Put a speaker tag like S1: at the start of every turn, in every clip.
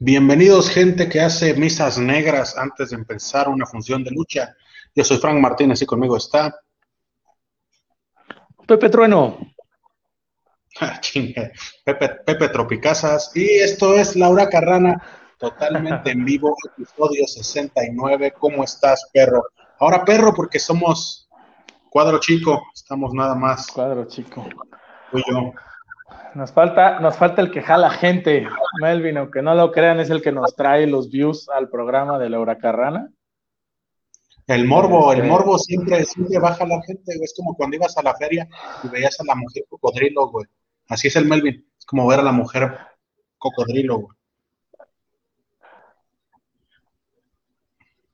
S1: Bienvenidos gente que hace misas negras antes de empezar una función de lucha. Yo soy Frank Martínez y conmigo está...
S2: Pepe Trueno.
S1: Ah, chingue. Pepe, Pepe Tropicazas. Y esto es Laura Carrana, totalmente en vivo, episodio 69. ¿Cómo estás, perro? Ahora perro porque somos cuadro chico, estamos nada más.
S2: Cuadro chico.
S1: Tú y yo.
S2: Nos falta, nos falta el que jala gente, Melvin, aunque no lo crean, es el que nos trae los views al programa de Laura Carrana.
S1: El morbo, el
S2: Este-
S1: morbo siempre, siempre baja la gente, güey. Es como cuando ibas a la feria y veías a la mujer cocodrilo, güey. Así es el Melvin. Es como ver a la mujer cocodrilo, güey.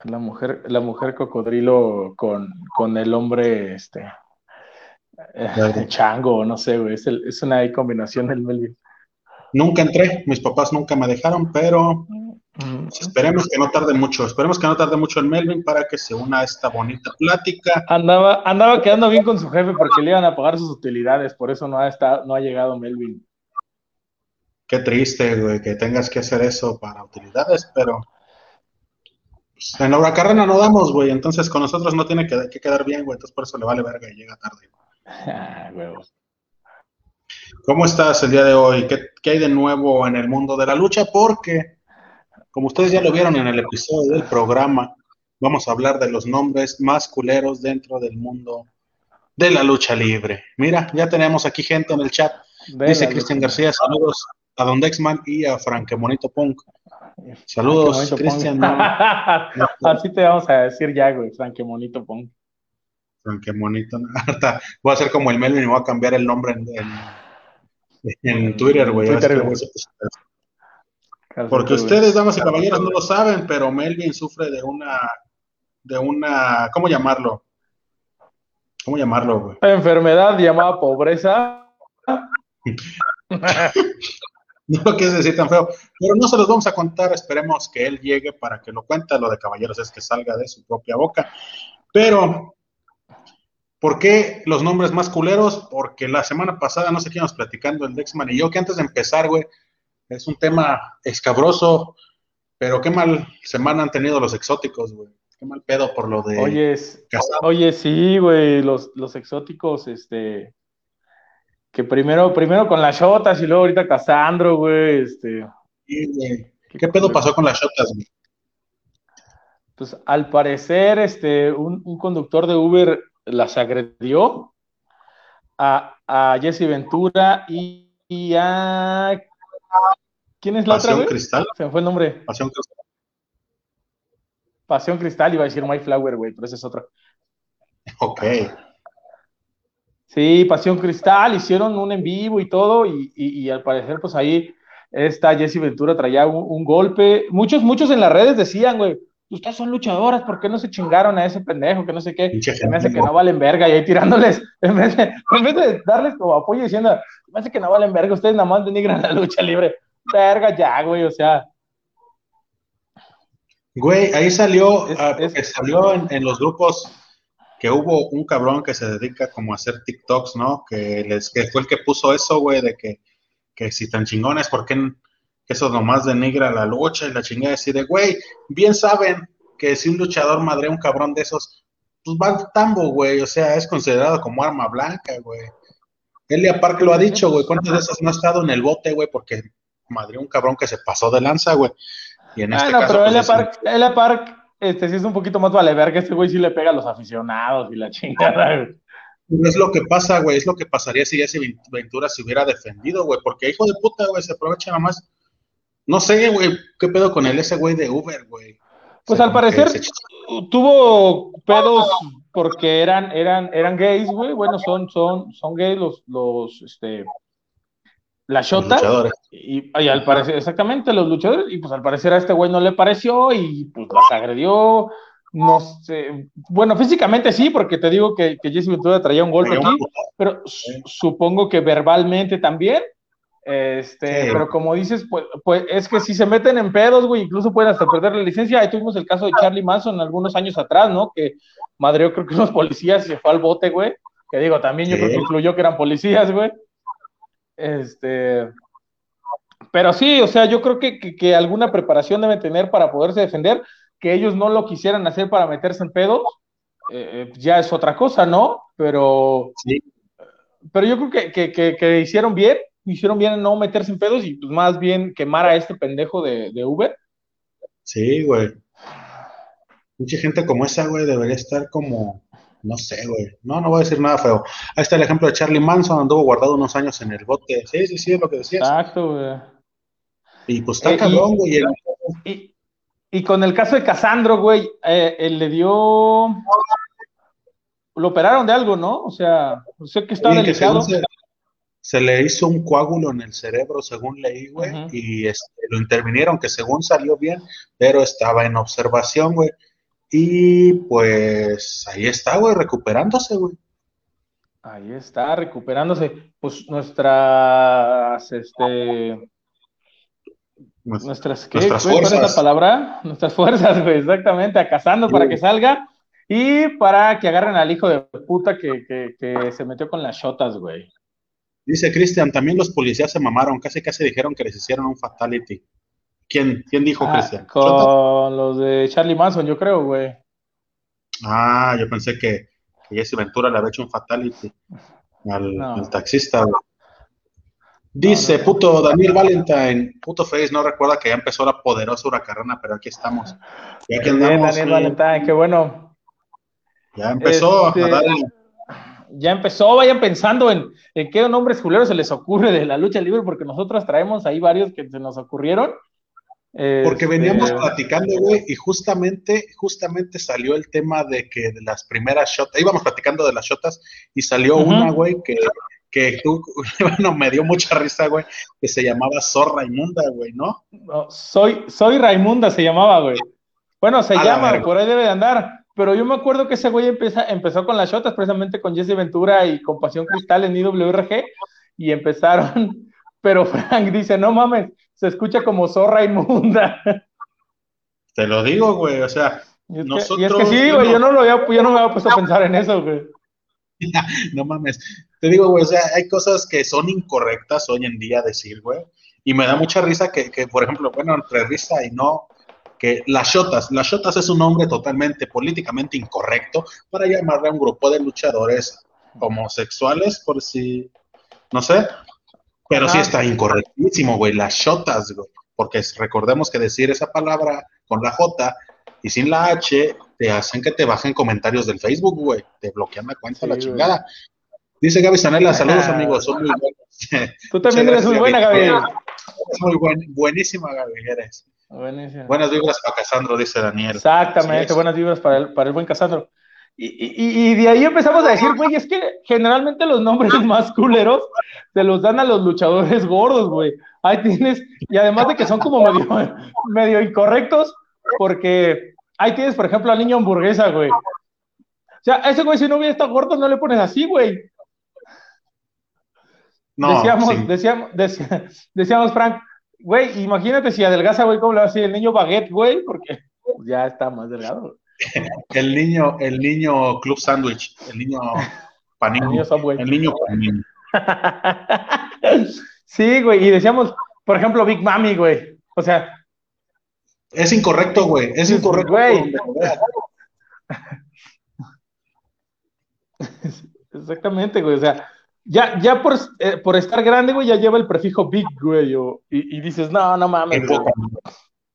S2: La mujer, la mujer cocodrilo con, con el hombre, este, chango, no sé, güey, es, el- es una combinación del Melvin.
S1: Nunca entré, mis papás nunca me dejaron, pero
S2: Mm,
S1: esperemos que no tarde mucho. Esperemos que no tarde mucho el Melvin para que se una a esta bonita plática.
S2: Andaba, andaba quedando bien con su jefe porque le iban a pagar sus utilidades, por eso no ha, estado, no ha llegado Melvin.
S1: Qué triste, güey, que tengas que hacer eso para utilidades, pero pues, en la carrera no damos, güey. Entonces con nosotros no tiene que, que quedar bien, güey. Entonces por eso le vale verga y llega tarde.
S2: Ah.
S1: ¿Cómo estás el día de hoy? ¿Qué, qué hay de nuevo en el mundo de la lucha? Porque, como ustedes ya lo vieron en el episodio del programa, vamos a hablar de los nombres más culeros dentro del mundo de la lucha libre. Mira, ya tenemos aquí gente en el chat.
S2: De
S1: Dice Cristian. García, saludos a Don Dexman y a Franquemonito Punk. Saludos, Cristian.
S2: Así te vamos a decir ya, güey, Frankie Bonito Pong.
S1: No. Ahorita voy a hacer como el Melvin y voy a cambiar el nombre en, en- en Twitter, güey.
S2: Twitter,
S1: Porque ustedes, damas y caballeros, no lo saben, pero Melvin sufre de una, de una, ¿cómo llamarlo? ¿Cómo llamarlo, güey?
S2: Enfermedad llamada pobreza.
S1: No quieres decir tan feo, pero no se los vamos a contar, esperemos que él llegue para que lo cuente, lo de caballeros es que salga de su propia boca. Pero, ¿por qué los nombres más culeros? Porque la semana pasada, no sé quién nos platicando, el Dexman y yo, que antes de empezar, güey, es un tema escabroso, pero qué mal semana han tenido los exóticos, güey. Qué mal pedo por lo de
S2: Oye, oye, sí, güey, los, los exóticos, este, que primero, primero con las shotas y luego ahorita Casandro, güey, este,
S1: Sí, güey. ¿Qué pedo pasó con las shotas, güey?
S2: pues al parecer, este, un, un conductor de Uber las agredió a, a Jesse Ventura y, y a... ¿Quién es la otra,
S1: Pasión
S2: güey?
S1: Cristal,
S2: Se me fue el nombre.
S1: Pasión Cristal.
S2: Pasión Cristal, iba a decir My Flower, güey, pero ese es otro.
S1: Ok.
S2: Sí, Pasión Cristal, hicieron un en vivo y todo, y, y- y al parecer, pues ahí esta Jessy Ventura traía un, un golpe. Muchos, muchos en las redes decían, güey, ustedes son luchadoras, ¿por qué no se chingaron a ese pendejo? Que no sé qué. Se me hace que no valen verga, y ahí tirándoles, en vez de, en vez de darles como apoyo diciendo, me hace que no valen verga, ustedes nada más denigran la lucha libre. Verga ya, güey, o sea,
S1: Güey, ahí salió,
S2: Es-
S1: ah,
S2: es-
S1: salió en, en los grupos que hubo un cabrón que se dedica como a hacer TikToks, ¿no? Que, les, que fue el que puso eso, güey, de que, que si tan chingones, ¿por qué eso nomás denigra la lucha y la chingada? Así de, güey, bien saben que si un luchador madrea a un cabrón de esos, pues va al tambo, güey, o sea, es considerado como arma blanca, güey. Elia Park lo ha dicho, güey, ¿cuántas de esas no ha estado en el bote, güey? Porque madreó a un cabrón que se pasó de lanza, güey. Y en este
S2: no,
S1: caso,
S2: pero
S1: pues,
S2: Elia
S1: es
S2: Park, Elia Park, este sí es un poquito más vale verga, este güey sí le pega a los aficionados y la chingada, güey.
S1: Es lo que pasa, güey, es lo que pasaría si Jesse Ventura se hubiera defendido, güey, porque hijo de puta, güey, se aprovecha nada más. No sé, güey, qué pedo con el ese güey de Uber, güey.
S2: Pues
S1: O sea,
S2: al parecer tuvo pedos porque eran, eran, eran gays, güey. Bueno, son, son, son gays los, los, este, shotas.
S1: luchadores.
S2: Y, y al parecer, exactamente, los luchadores, y pues al parecer a este güey no le pareció y pues las agredió. No sé, bueno, físicamente sí, porque te digo que, que Jesse Ventura traía un golpe aquí, pero su- supongo que verbalmente también. Este,
S1: Sí.
S2: pero como dices, pues, pues es que si se meten en pedos, güey, incluso pueden hasta perder la licencia. Ahí tuvimos el caso de Charlie Manson algunos años atrás, ¿no? Que madreó creo que unos policías y se fue al bote, güey. Que digo, también yo
S1: Sí.
S2: creo que influyó que eran policías, güey. Este, pero sí, o sea, yo creo que, alguna preparación deben tener para poderse defender, que ellos no lo quisieran hacer para meterse en pedos, eh, eh, ya es otra cosa, ¿no? Pero, pero yo creo que, hicieron bien, hicieron bien en no meterse en pedos y pues más bien quemar a este pendejo de, de Uber.
S1: Sí, güey. Mucha gente como esa, güey, debería estar como, no sé, güey. No, no voy a decir nada feo. Ahí está el ejemplo de Charlie Manson, anduvo guardado unos años en el bote. Sí, sí, sí, es lo que decías.
S2: Exacto, güey.
S1: Y pues está eh, cabrón, güey.
S2: Y, con el caso de Casandro, güey, eh, él le dio. Lo operaron de algo, ¿no? O sea, sé que estaba delicado.
S1: Se, le hizo un coágulo en el cerebro, según leí, güey, y este, lo intervinieron, que según salió bien, pero estaba en observación, güey. Y pues ahí está, güey, recuperándose, güey.
S2: Ahí está, recuperándose. Pues nuestras, este, nuestras, ¿qué? nuestras fuerzas. ¿Cuál es la palabra? Nuestras fuerzas, güey, exactamente, acazando para que salga y para que agarren al hijo de puta que, que, se metió con las shotas, güey.
S1: Dice Cristian, también los policías se mamaron, casi casi dijeron que les hicieron un fatality. ¿Quién, quién dijo, ah, Cristian?
S2: Con los de Charlie Manson, yo creo, güey.
S1: Ah, yo pensé que, que Jesse Ventura le había hecho un fatality al, taxista, güey. Dice, puto Daniel Valentine, puto Face, no recuerda que ya empezó la poderosa huracarrana, pero aquí estamos.
S2: Y aquí andamos. Daniel Valentine, qué bueno.
S1: Ya empezó
S2: este, Ya empezó, vayan pensando en, en qué nombres culeros se les ocurre de la lucha libre, porque nosotros traemos ahí varios que se nos ocurrieron.
S1: Porque veníamos este, platicando, güey, y justamente, justamente salió el tema de que de las primeras shotas, íbamos platicando de las shotas y salió una, güey, que, que tú, bueno, me dio mucha risa, güey, que se llamaba Sor Raimunda, güey, ¿no?
S2: soy, soy Raimunda se llamaba, güey. Bueno, se llama, por ahí debe de andar. Pero yo me acuerdo que ese güey empezó con las shotas, precisamente con Jesse Ventura y con Pasión Cristal en IWRG, y empezaron, pero Frank dice, no mames, se escucha como zorra inmunda.
S1: Te lo digo, güey, o sea,
S2: y es nosotros... Que, y es que sí, güey, yo no, lo había, yo no me había puesto a pensar en eso, güey.
S1: no mames, te digo, güey, o sea, hay cosas que son incorrectas hoy en día decir, güey, y me da mucha risa que, que por ejemplo, bueno, entre risa y no, que las Shotas, las Shotas es un nombre totalmente políticamente incorrecto para llamarle a un grupo de luchadores homosexuales, por si, no sé, pero sí está incorrectísimo, güey, las Shotas, güey, porque recordemos que decir esa palabra con la J y sin la H te hacen que te bajen comentarios del Facebook, güey, te bloquean la cuenta, la chingada. Dice Gaby Sanela, saludos amigos, son muy buenos.
S2: Tú también eres muy buena, Gaby.
S1: Muy buenísima, Gaby, eres. Buenas vibras para Casandro, dice Daniel.
S2: Exactamente, buenas vibras para el, para el buen Casandro. Y, y, de ahí empezamos a decir, güey, es que generalmente los nombres más culeros se los dan a los luchadores gordos, güey. Ahí tienes, y además de que son como medio, medio incorrectos, porque ahí tienes, por ejemplo, al niño hamburguesa, güey. O sea, ese güey, si no hubiera estado gordo, no le pones así, güey. No, decíamos, decíamos, decíamos, Frank, Güey, imagínate si adelgaza, güey, ¿cómo le va a decir el niño baguette, güey? Porque ya está más delgado.
S1: el niño, el niño club sandwich, el niño panini. El niño, panini.
S2: sí, güey, y decíamos, por ejemplo, Big Mami, güey. O sea.
S1: Es incorrecto, güey. Es incorrecto. Güey.
S2: Exactamente, güey. O sea, ya, ya por, eh, por estar grande, güey, ya lleva el prefijo big, güey, y, dices, no, no mames.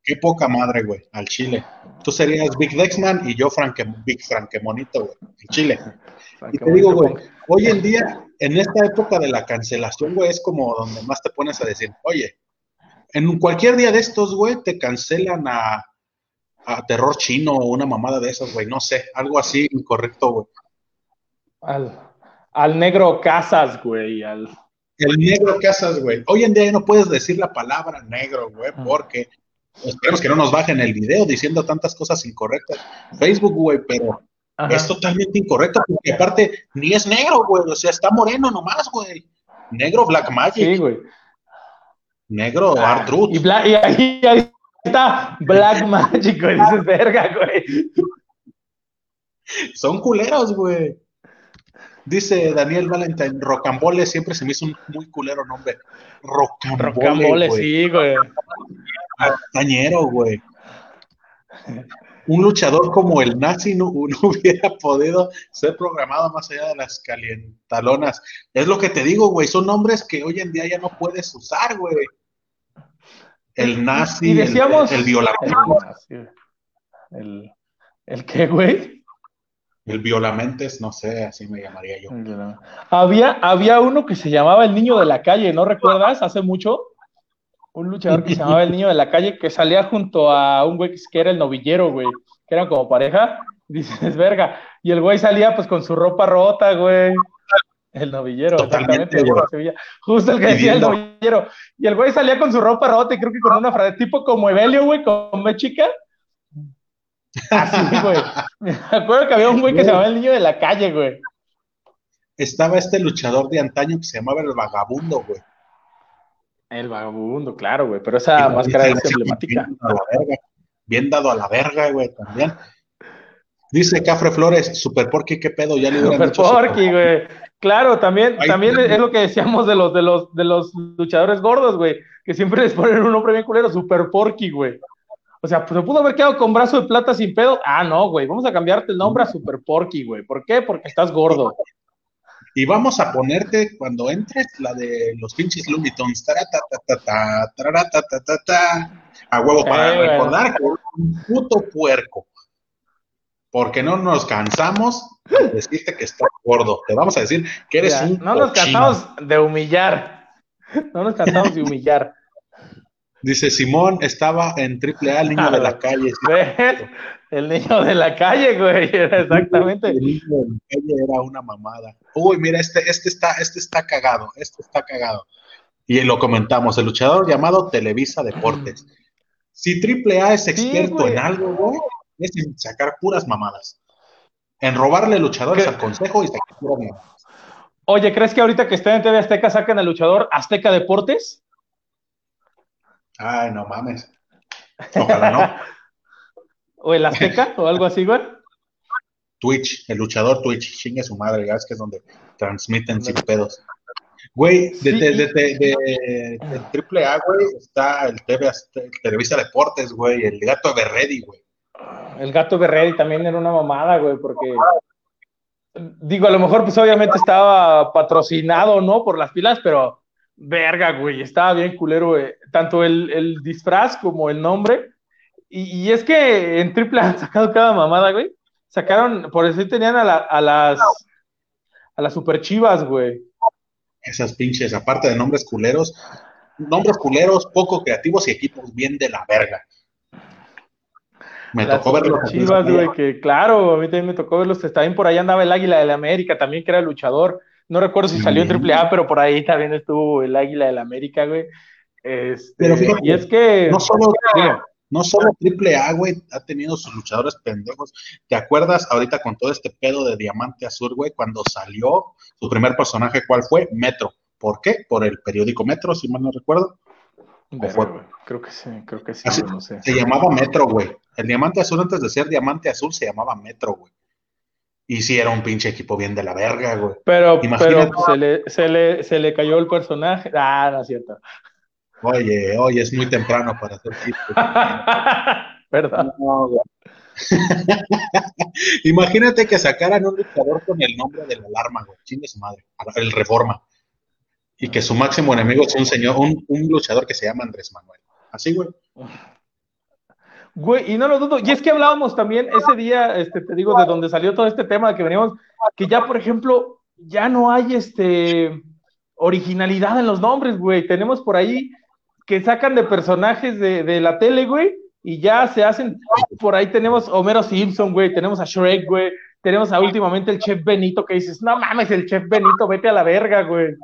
S1: Qué poca, madre, güey, al chile. Tú serías Big Dexman y yo Frank, Big Franquemonito, güey, en Chile. y te digo, güey, hoy en día, en esta época de la cancelación, güey, es como donde más te pones a decir, oye, en cualquier día de estos, güey, te cancelan a, a terror chino o una mamada de esas, güey, no sé, algo así incorrecto, güey.
S2: Al, al negro Casas, güey. Al...
S1: El negro Casas, güey. Hoy en día ya no puedes decir la palabra negro, güey, porque esperemos que no nos bajen el video diciendo tantas cosas incorrectas. Facebook, güey, pero es totalmente incorrecto, porque aparte ni es negro, güey, o sea, está moreno nomás, güey. Negro Black Magic. Sí, güey. Negro ah,
S2: Y, y ahí, ahí, está Black Magic, güey, dices verga, güey.
S1: Son culeros, güey. Dice Daniel Valentine, Rocambole siempre se me hizo un muy culero nombre. Rocambole.
S2: Rocambole, sí, güey.
S1: Cañero, güey. Un luchador como el nazi no, no, hubiera podido ser programado más allá de las calientalonas. Es lo que te digo, güey. Son nombres que hoy en día ya no puedes usar, güey. El nazi,
S2: Y decíamos-
S1: el, el violamento.
S2: El, el qué, güey.
S1: El violamentes, no sé, así me llamaría yo.
S2: Había, había uno que se llamaba el niño de la calle, ¿no recuerdas? Hace mucho. Un luchador que se llamaba el niño de la calle que salía junto a un güey que era el novillero, güey. Que eran como pareja. Dices, verga. Y el güey salía pues con su ropa rota, güey. El novillero,
S1: Totalmente,
S2: exactamente.
S1: güey.
S2: Justo el que decía el novillero. Y el güey salía con su ropa rota y creo que con una frase tipo como Evelio, güey, con chica. Así, güey. Me acuerdo que había un güey que se llamaba el niño de la calle, güey.
S1: Estaba este luchador de antaño que se llamaba el vagabundo, güey.
S2: El vagabundo, claro, güey. Pero esa máscara es emblemática.
S1: Bien dado a la verga, bien dado a la verga, güey, también. Dice Cafre Flores, Super Porky, ¿qué pedo? Ya le
S2: Super Porky, güey. Claro, también, también es lo que decíamos de los, de los, de los luchadores gordos, güey, que siempre les ponen un nombre bien culero, Super Porky, güey. O sea, pues se pudo haber quedado con brazo de plata sin pedo. Ah, no, güey, vamos a cambiarte el nombre a Super Porky, güey. ¿Por qué? Porque estás gordo.
S1: Y vamos a ponerte cuando entres la de los pinches Looney Tunes. A huevo para
S2: Eh,
S1: recordar que un puto puerco. Porque no nos cansamos de decirte que estás gordo. Te vamos a decir que eres un
S2: no nos cansamos de humillar. No nos cansamos de humillar.
S1: Dice Simón, estaba en triple A, el niño de la calle.
S2: El niño de la calle, güey. Era exactamente.
S1: El niño de la calle era una mamada. Uy, mira, este, este está, este está cagado, este está cagado. Y lo comentamos, el luchador llamado Televisa Deportes. Si Triple A es experto en algo, güey, es en sacar puras mamadas. En robarle luchadores
S2: ¿Qué?
S1: al consejo y sacar puras mamadas.
S2: Oye, ¿crees que ahorita que está en TV Azteca sacan al luchador Azteca Deportes?
S1: Ay, no mames. Ojalá no.
S2: ¿O el Azteca? ¿O algo así, güey?
S1: Twitch, el luchador Twitch, chingue su madre, ya es que es donde transmiten sin pedos. Güey, de,
S2: Sí,
S1: de, Triple A, güey, está el, TV, Azte- el Televisa Deportes, güey, el gato Berredi, güey.
S2: El gato Berredi también era una mamada, güey, porque. Digo, a lo mejor, pues obviamente estaba patrocinado, ¿no? Por las pilas, pero. Verga, güey, estaba bien culero, güey. Tanto el, el disfraz como el nombre. Y, y es que en Triple han sacado cada mamada, güey. Sacaron, por eso tenían a, la- a las. A las super chivas, güey.
S1: Esas pinches, aparte de nombres culeros, nombres culeros, poco creativos y equipos bien de la verga. Me
S2: Las
S1: tocó verlos.
S2: Chivas, güey, que claro, a mí también me tocó verlos. También por ahí andaba el Águila de la América, también que era luchador. No recuerdo si salió en AAA, pero por ahí también estuvo el Águila de la América, güey. Este,
S1: Pero fíjate,
S2: y es que.
S1: No solo, no solo Triple A, güey, ha tenido sus luchadores pendejos. ¿Te acuerdas ahorita con todo este pedo de Diamante Azul, güey, cuando salió su primer personaje, cuál fue? Metro. ¿Por qué? Por el periódico Metro, si mal no recuerdo. Fue?
S2: Creo que sí, creo que sí,
S1: Así-
S2: güey, no sé.
S1: Se llamaba Metro, güey. El Diamante Azul, antes de ser Diamante Azul, se llamaba Metro, güey. Y sí, era un pinche equipo bien de la verga, güey.
S2: Pero,
S1: Imagínate.
S2: pero se, le, se, le, se le cayó el personaje. Ah, no es cierto.
S1: Oye, oye, es muy temprano para hacer chistes.
S2: ¿Verdad?
S1: No, güey. Imagínate que sacaran un luchador con el nombre de la alarma, güey. Chingue su madre. El Reforma. Y que su máximo enemigo es un señor, un, un luchador que se llama Andrés Manuel. Así, güey.
S2: Güey, y no lo dudo. Y es que hablábamos también ese día, este, te digo, de donde salió todo este tema que veníamos, que ya, por ejemplo, ya no hay este originalidad en los nombres, güey. Tenemos por ahí que sacan de personajes de, de la tele, güey, y ya se hacen. Por ahí tenemos Homero Simpson, güey, tenemos a Shrek, güey, tenemos a últimamente el Chef Benito que dices, no mames, el Chef Benito, vete a la verga, güey.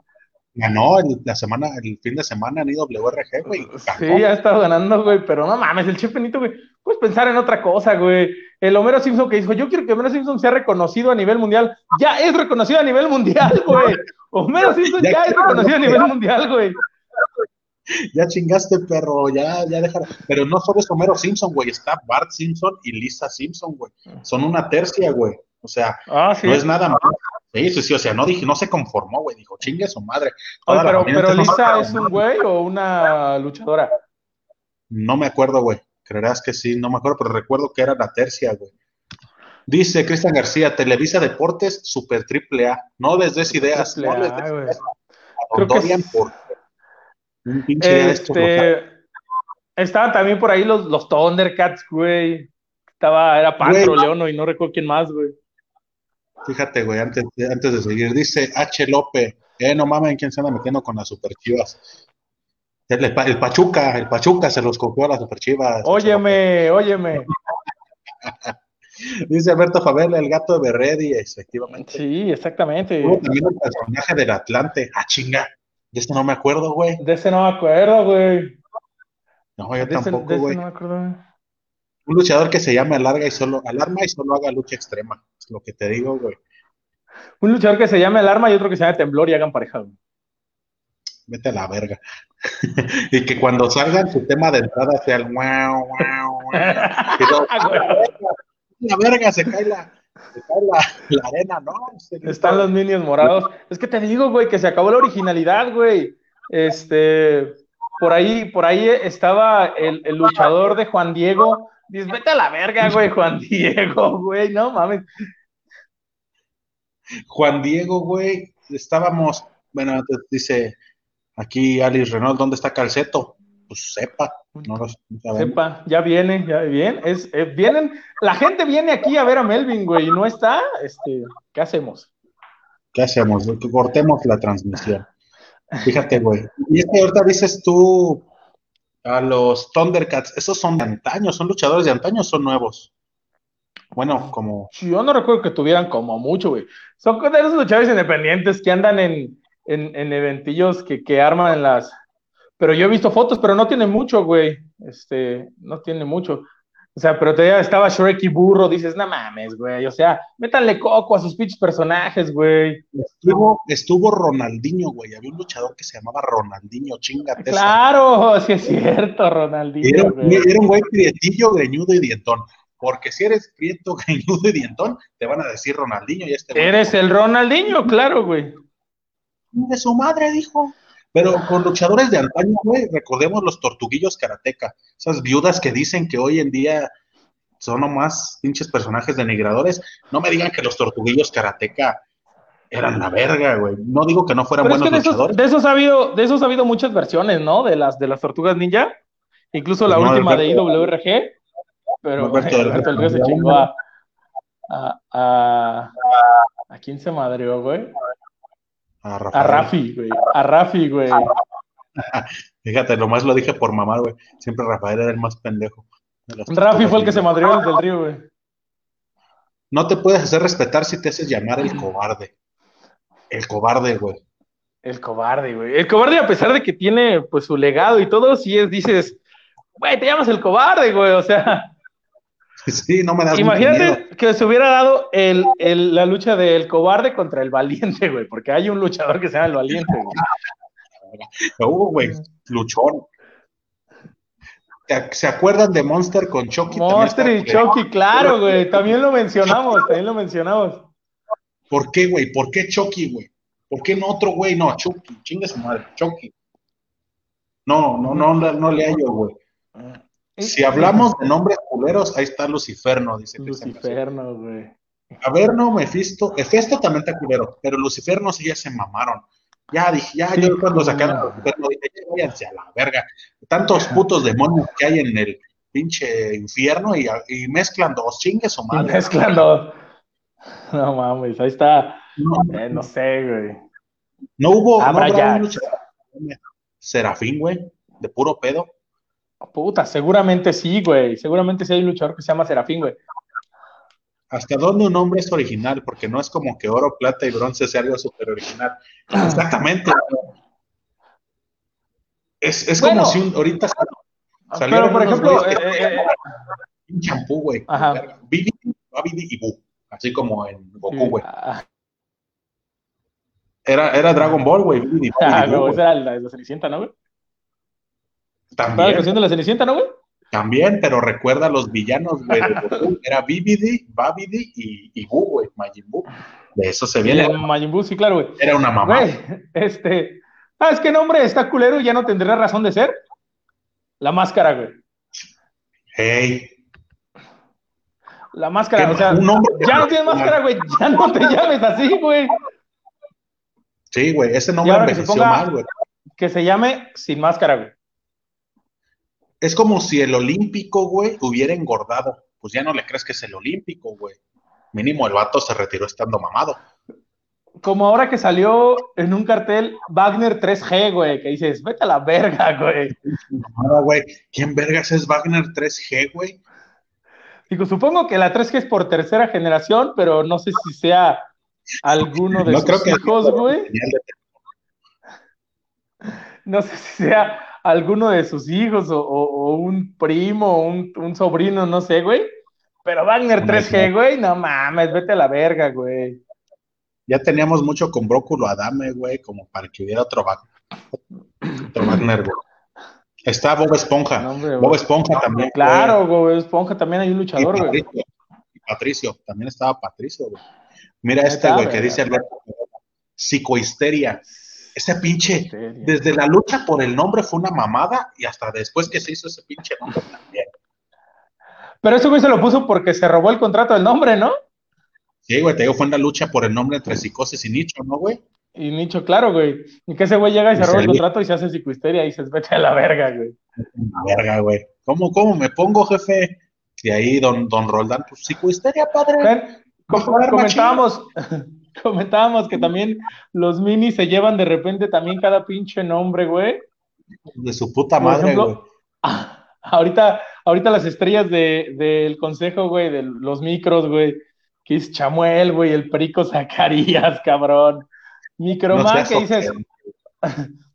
S1: Ganó el, la semana, el fin de semana en IWRG, güey.
S2: Sí, ha estado ganando, güey, pero no mames, el Chef Benito, güey, puedes pensar en otra cosa, güey. El Homero Simpson que dijo, yo quiero que Homero Simpson sea reconocido a nivel mundial. Ya es reconocido a nivel mundial, güey. Homero Simpson
S1: Ya
S2: ya es reconocido a nivel mundial, güey.
S1: Ya chingaste, perro. Ya, ya dejaron. Pero no solo es Homero Simpson, güey. Está Bart Simpson y Lisa Simpson, güey. Son una tercia, güey. O sea,
S2: Ah, sí.
S1: no es nada más. Sí, sí, sí, o sea, no dije, no se conformó, güey, dijo, chingue su madre.
S2: Oye, pero, pero Lisa es un güey o una luchadora.
S1: No me acuerdo, güey. Creerás que sí, no me acuerdo, pero recuerdo que era la tercia, güey. Dice Cristian García, Televisa Deportes, Super Triple A. No les des ideas. No les des ideas.
S2: Creo que por un pinche este, Estaban también por ahí los, los Thundercats, güey. Estaba, era Pantro, Leono y no recuerdo quién más, güey.
S1: Fíjate, güey, antes, antes de seguir, dice H. López, eh, no mames, ¿quién se anda metiendo con las super chivas? El, Pachuca, el Pachuca se los copió a las super chivas.
S2: Óyeme, óyeme.
S1: Dice Alberto Fabel, el gato de Berredi, efectivamente.
S2: Sí, exactamente.
S1: también el personaje del Atlante. Ah, chinga. De este no me acuerdo, güey.
S2: De ese no me acuerdo, güey.
S1: No, yo tampoco, güey. No me acuerdo, Un luchador que se llame Alarga y solo, Alarma y solo haga lucha extrema. Lo que te digo, güey.
S2: Un luchador que se llame Alarma y otro que se llame Temblor y hagan pareja, güey.
S1: Vete a la verga. y que cuando salgan su tema de entrada sea el wow, wow, wow. la verga, se cae la, se cae la, arena, ¿no?
S2: Están los minions morados. Es que te digo, güey, que se acabó la originalidad, güey. Este, por ahí, por ahí estaba el, el luchador de Juan Diego. Dices, vete a la verga, güey, Juan Diego, güey, no mames.
S1: Juan Diego, güey, estábamos, bueno, dice aquí Alice Renault, ¿dónde está Calceto? pues sepa, no lo
S2: Sepa, ya viene, ya viene, es, eh, vienen, la gente viene aquí a ver a Melvin, güey, y no está, este, ¿qué hacemos?
S1: ¿Qué hacemos? Cortemos la transmisión. Fíjate, güey. Y es que ahorita dices tú a los Thundercats, esos son de antaño, son luchadores de antaño, son nuevos. Bueno, como.
S2: Yo no recuerdo que tuvieran como mucho, güey. Son de esos luchadores independientes que andan en, en, en eventillos que, que arman las, pero yo he visto fotos, pero no tiene mucho, güey. Este, no tiene mucho. O sea, pero te estaba Shrek y Burro, dices, no mames, güey. O sea, métanle coco a sus pinches personajes, güey.
S1: Estuvo, estuvo Ronaldinho, güey. Había un luchador que se llamaba Ronaldinho, chingate.
S2: Claro, sí es cierto, Ronaldinho.
S1: Era, güey. era un güey prietillo, greñudo y dientón. Porque si eres prieto, greñudo y dientón, te van a decir Ronaldinho y este
S2: Eres el Ronaldinho, claro, güey.
S1: De su madre, dijo. Pero con luchadores de antaño, güey, recordemos los tortuguillos karateca, esas viudas que dicen que hoy en día son nomás pinches personajes denigradores. No me digan que los tortuguillos karateca eran la verga, güey. No digo que no fueran buenos
S2: de
S1: luchadores.
S2: Esos, de esos ha habido, de esos ha habido muchas versiones, ¿no? De las de las tortugas ninja, incluso la última de IWRG, pero Alberto se chingó a, a, a, a quién se madreó, güey. A, Rafi, güey. A Rafi, güey.
S1: Fíjate, nomás lo dije por mamá, güey. Siempre Rafael era el más pendejo.
S2: Rafi fue el que se madrió el río, güey.
S1: No te puedes hacer respetar si te haces llamar el cobarde. El cobarde, güey.
S2: El cobarde, güey. El cobarde, a pesar de que tiene pues su legado y todo, si es, dices, güey, te llamas el cobarde, güey. O sea,
S1: Sí, no me das
S2: Imagínate que se hubiera dado el, el, la lucha del cobarde contra el valiente, güey, porque hay un luchador que se llama el valiente,
S1: güey. Uh, güey, luchón. ¿Se acuerdan de Monster con Chucky?
S2: Monster y Chucky, claro, güey. También lo mencionamos, también lo mencionamos.
S1: ¿Por qué, güey? ¿Por qué Chucky, güey? ¿Por qué no otro güey? No, Chucky, chingue su madre, Chucky. No, no, no, no, no le hallo, güey. Si hablamos de nombres culeros, ahí está Luciferno, dice
S2: Luciferno, güey.
S1: A ver, no, Mephisto, Hefesto también está culero, pero Luciferno sí ya se mamaron. Ya dije, ya, yo cuando sacaron a Luciferno dije, ya váyanse a la verga. Tantos putos demonios que hay en el pinche infierno y, mezclan dos chingues o madre.
S2: Mezclan dos. No mames, ahí está. No, eh, no sé, güey.
S1: No hubo, no ya. Serafín, güey, de puro pedo.
S2: Puta, seguramente sí, güey. Seguramente sí hay un luchador que se llama Serafín, güey.
S1: ¿Hasta dónde un hombre es original? Porque no es como que oro, plata y bronce sea algo súper original. Exactamente. Es, es como si un, ahorita
S2: salió. Pero, por ejemplo, eh, eh,
S1: un champú, güey. Bibi, y Bu. Así como en Goku, güey. Ah. Era, era Dragon Ball, güey.
S2: Ah, no, esa era la, la Cenicienta, ¿no, güey?
S1: También.
S2: la canción de la Cenicienta, ¿no, güey?
S1: También, pero recuerda a los villanos, güey, de Goku. Era Bibidi, Babidi y, y Bu, güey, Majin Buu. De eso se viene.
S2: Majin Buu, sí, claro, güey.
S1: Era una mamá.
S2: Güey, este. Ah, es que nombre está culero y ya no tendría razón de ser. La máscara, güey.
S1: Hey.
S2: La máscara, o sea, ya no tienes máscara, güey. Ya no te llames así, güey.
S1: Sí, güey, ese nombre envejeció mal, güey.
S2: Que se llame sin máscara, güey.
S1: Es como si el olímpico, güey, hubiera engordado. Pues ya no le crees que es el olímpico, güey. Mínimo el vato se retiró estando mamado.
S2: Como ahora que salió en un cartel Wagner 3G, güey, que dices, vete a la verga, güey.
S1: No, güey. ¿Quién vergas es Wagner 3G, güey?
S2: Digo, supongo que la 3G es por tercera generación, pero no sé si sea alguno de sus hijos, güey. No sé si sea alguno de sus hijos o, un primo, un, un, sobrino, no sé, güey. Pero Wagner 3G, güey, no mames, vete a la verga, güey.
S1: Ya teníamos mucho con Bróculo Adame, güey, como para que hubiera otro, otro Wagner, güey. Está Bob Esponja. Bob Esponja también.
S2: Claro, Bob Esponja también hay un luchador, güey.
S1: Patricio, Patricio, también estaba Patricio, güey. Mira este, güey, que dice Alberto, psicohisteria. Ese pinche, desde la lucha por el nombre fue una mamada y hasta después que se hizo ese pinche nombre también.
S2: Pero ese güey se lo puso porque se robó el contrato del nombre, ¿no?
S1: Sí, güey, te digo, fue una lucha por el nombre entre psicosis y nicho, ¿no, güey?
S2: Y nicho, claro, güey. Y que ese güey llega y se roba el contrato y se hace psicohisteria y se vete a la verga, güey.
S1: La verga, güey. ¿Cómo, cómo me pongo, jefe? Y ahí don, don Roldán, pues psicohisteria, padre.
S2: comentábamos, comentábamos que también los minis se llevan de repente también cada pinche nombre, güey.
S1: De su puta madre, güey.
S2: ahorita, ahorita las estrellas del de, consejo, güey, de los micros, güey, que es Chamuel, güey, el perico Zacarías, cabrón. Microman que dices.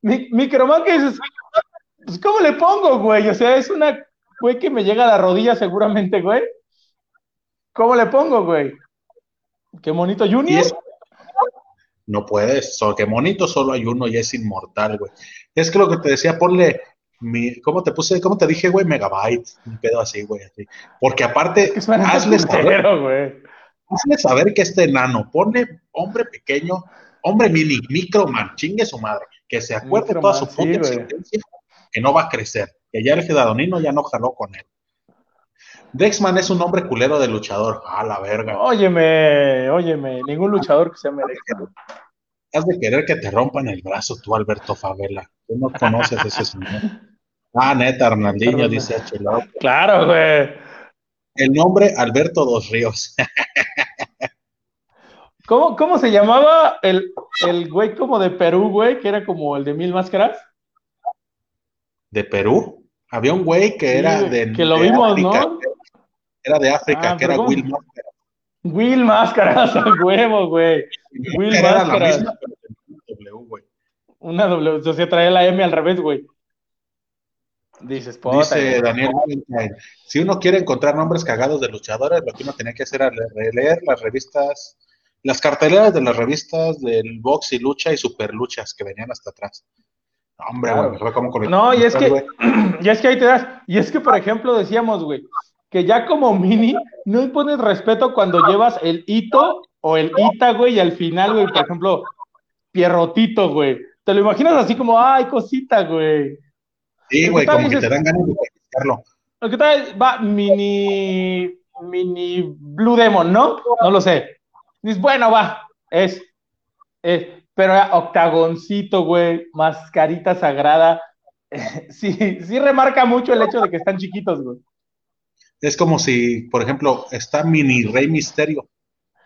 S2: Microman que dices. Pues, ¿cómo le pongo, güey? O sea, es una güey que me llega a la rodilla seguramente, güey. ¿Cómo le pongo, güey? ¿Qué monito Junior?
S1: No puedes, solo que monito solo hay uno y es inmortal, güey. Es que lo que te decía, ponle mi, ¿cómo te puse? ¿Cómo te dije, güey? Megabyte, un pedo así, güey, así. Porque aparte, hazle saber, güey. hazle saber que este enano, pone hombre pequeño, hombre mini, microman, chingue su madre, que se acuerde toda su puta existencia, que no va a crecer, que ya el Gedadonino ya no jaló con él. Dexman es un hombre culero de luchador. A la verga.
S2: Óyeme, óyeme, ningún luchador que se merezca.
S1: Has de querer que te rompan el brazo tú, Alberto Favela. Tú no conoces ese señor. Ah, neta, Arnaldinho, dice Chelo.
S2: Claro, güey.
S1: El nombre, Alberto Dos Ríos.
S2: ¿Cómo, ¿Cómo, se llamaba el, el güey como de Perú, güey, que era como el de Mil Máscaras?
S1: ¿De Perú? Había un güey que era de.
S2: Que lo vimos, ¿no?
S1: Era de África, ah, que era Will Máscaras.
S2: Will Máscaras, a huevo, güey. Will era Máscaras. La misma, güey. Una W, o sea, trae la M al revés, güey.
S1: Dices, Dice Daniel si uno quiere encontrar nombres cagados de luchadores, lo que uno tenía que hacer era leer las revistas, las carteleras de las revistas del box y lucha y super luchas que venían hasta atrás. Hombre, güey, como
S2: No, y es que, y es que ahí te das, y es que, por ejemplo, decíamos, güey, que ya como mini no impones respeto cuando llevas el hito o el ita, güey, y al final, güey, por ejemplo, Pierrotito, güey. Te lo imaginas así como, ay, cosita, güey.
S1: Sí, güey, como que te dan ganas de practicarlo.
S2: ¿Qué tal? Va mini, mini Blue Demon, ¿no? No lo sé. Dices, bueno, va, es, es, pero octagoncito, güey, mascarita sagrada. sí, sí remarca mucho el hecho de que están chiquitos, güey
S1: es como si, por ejemplo, está Mini Rey Misterio.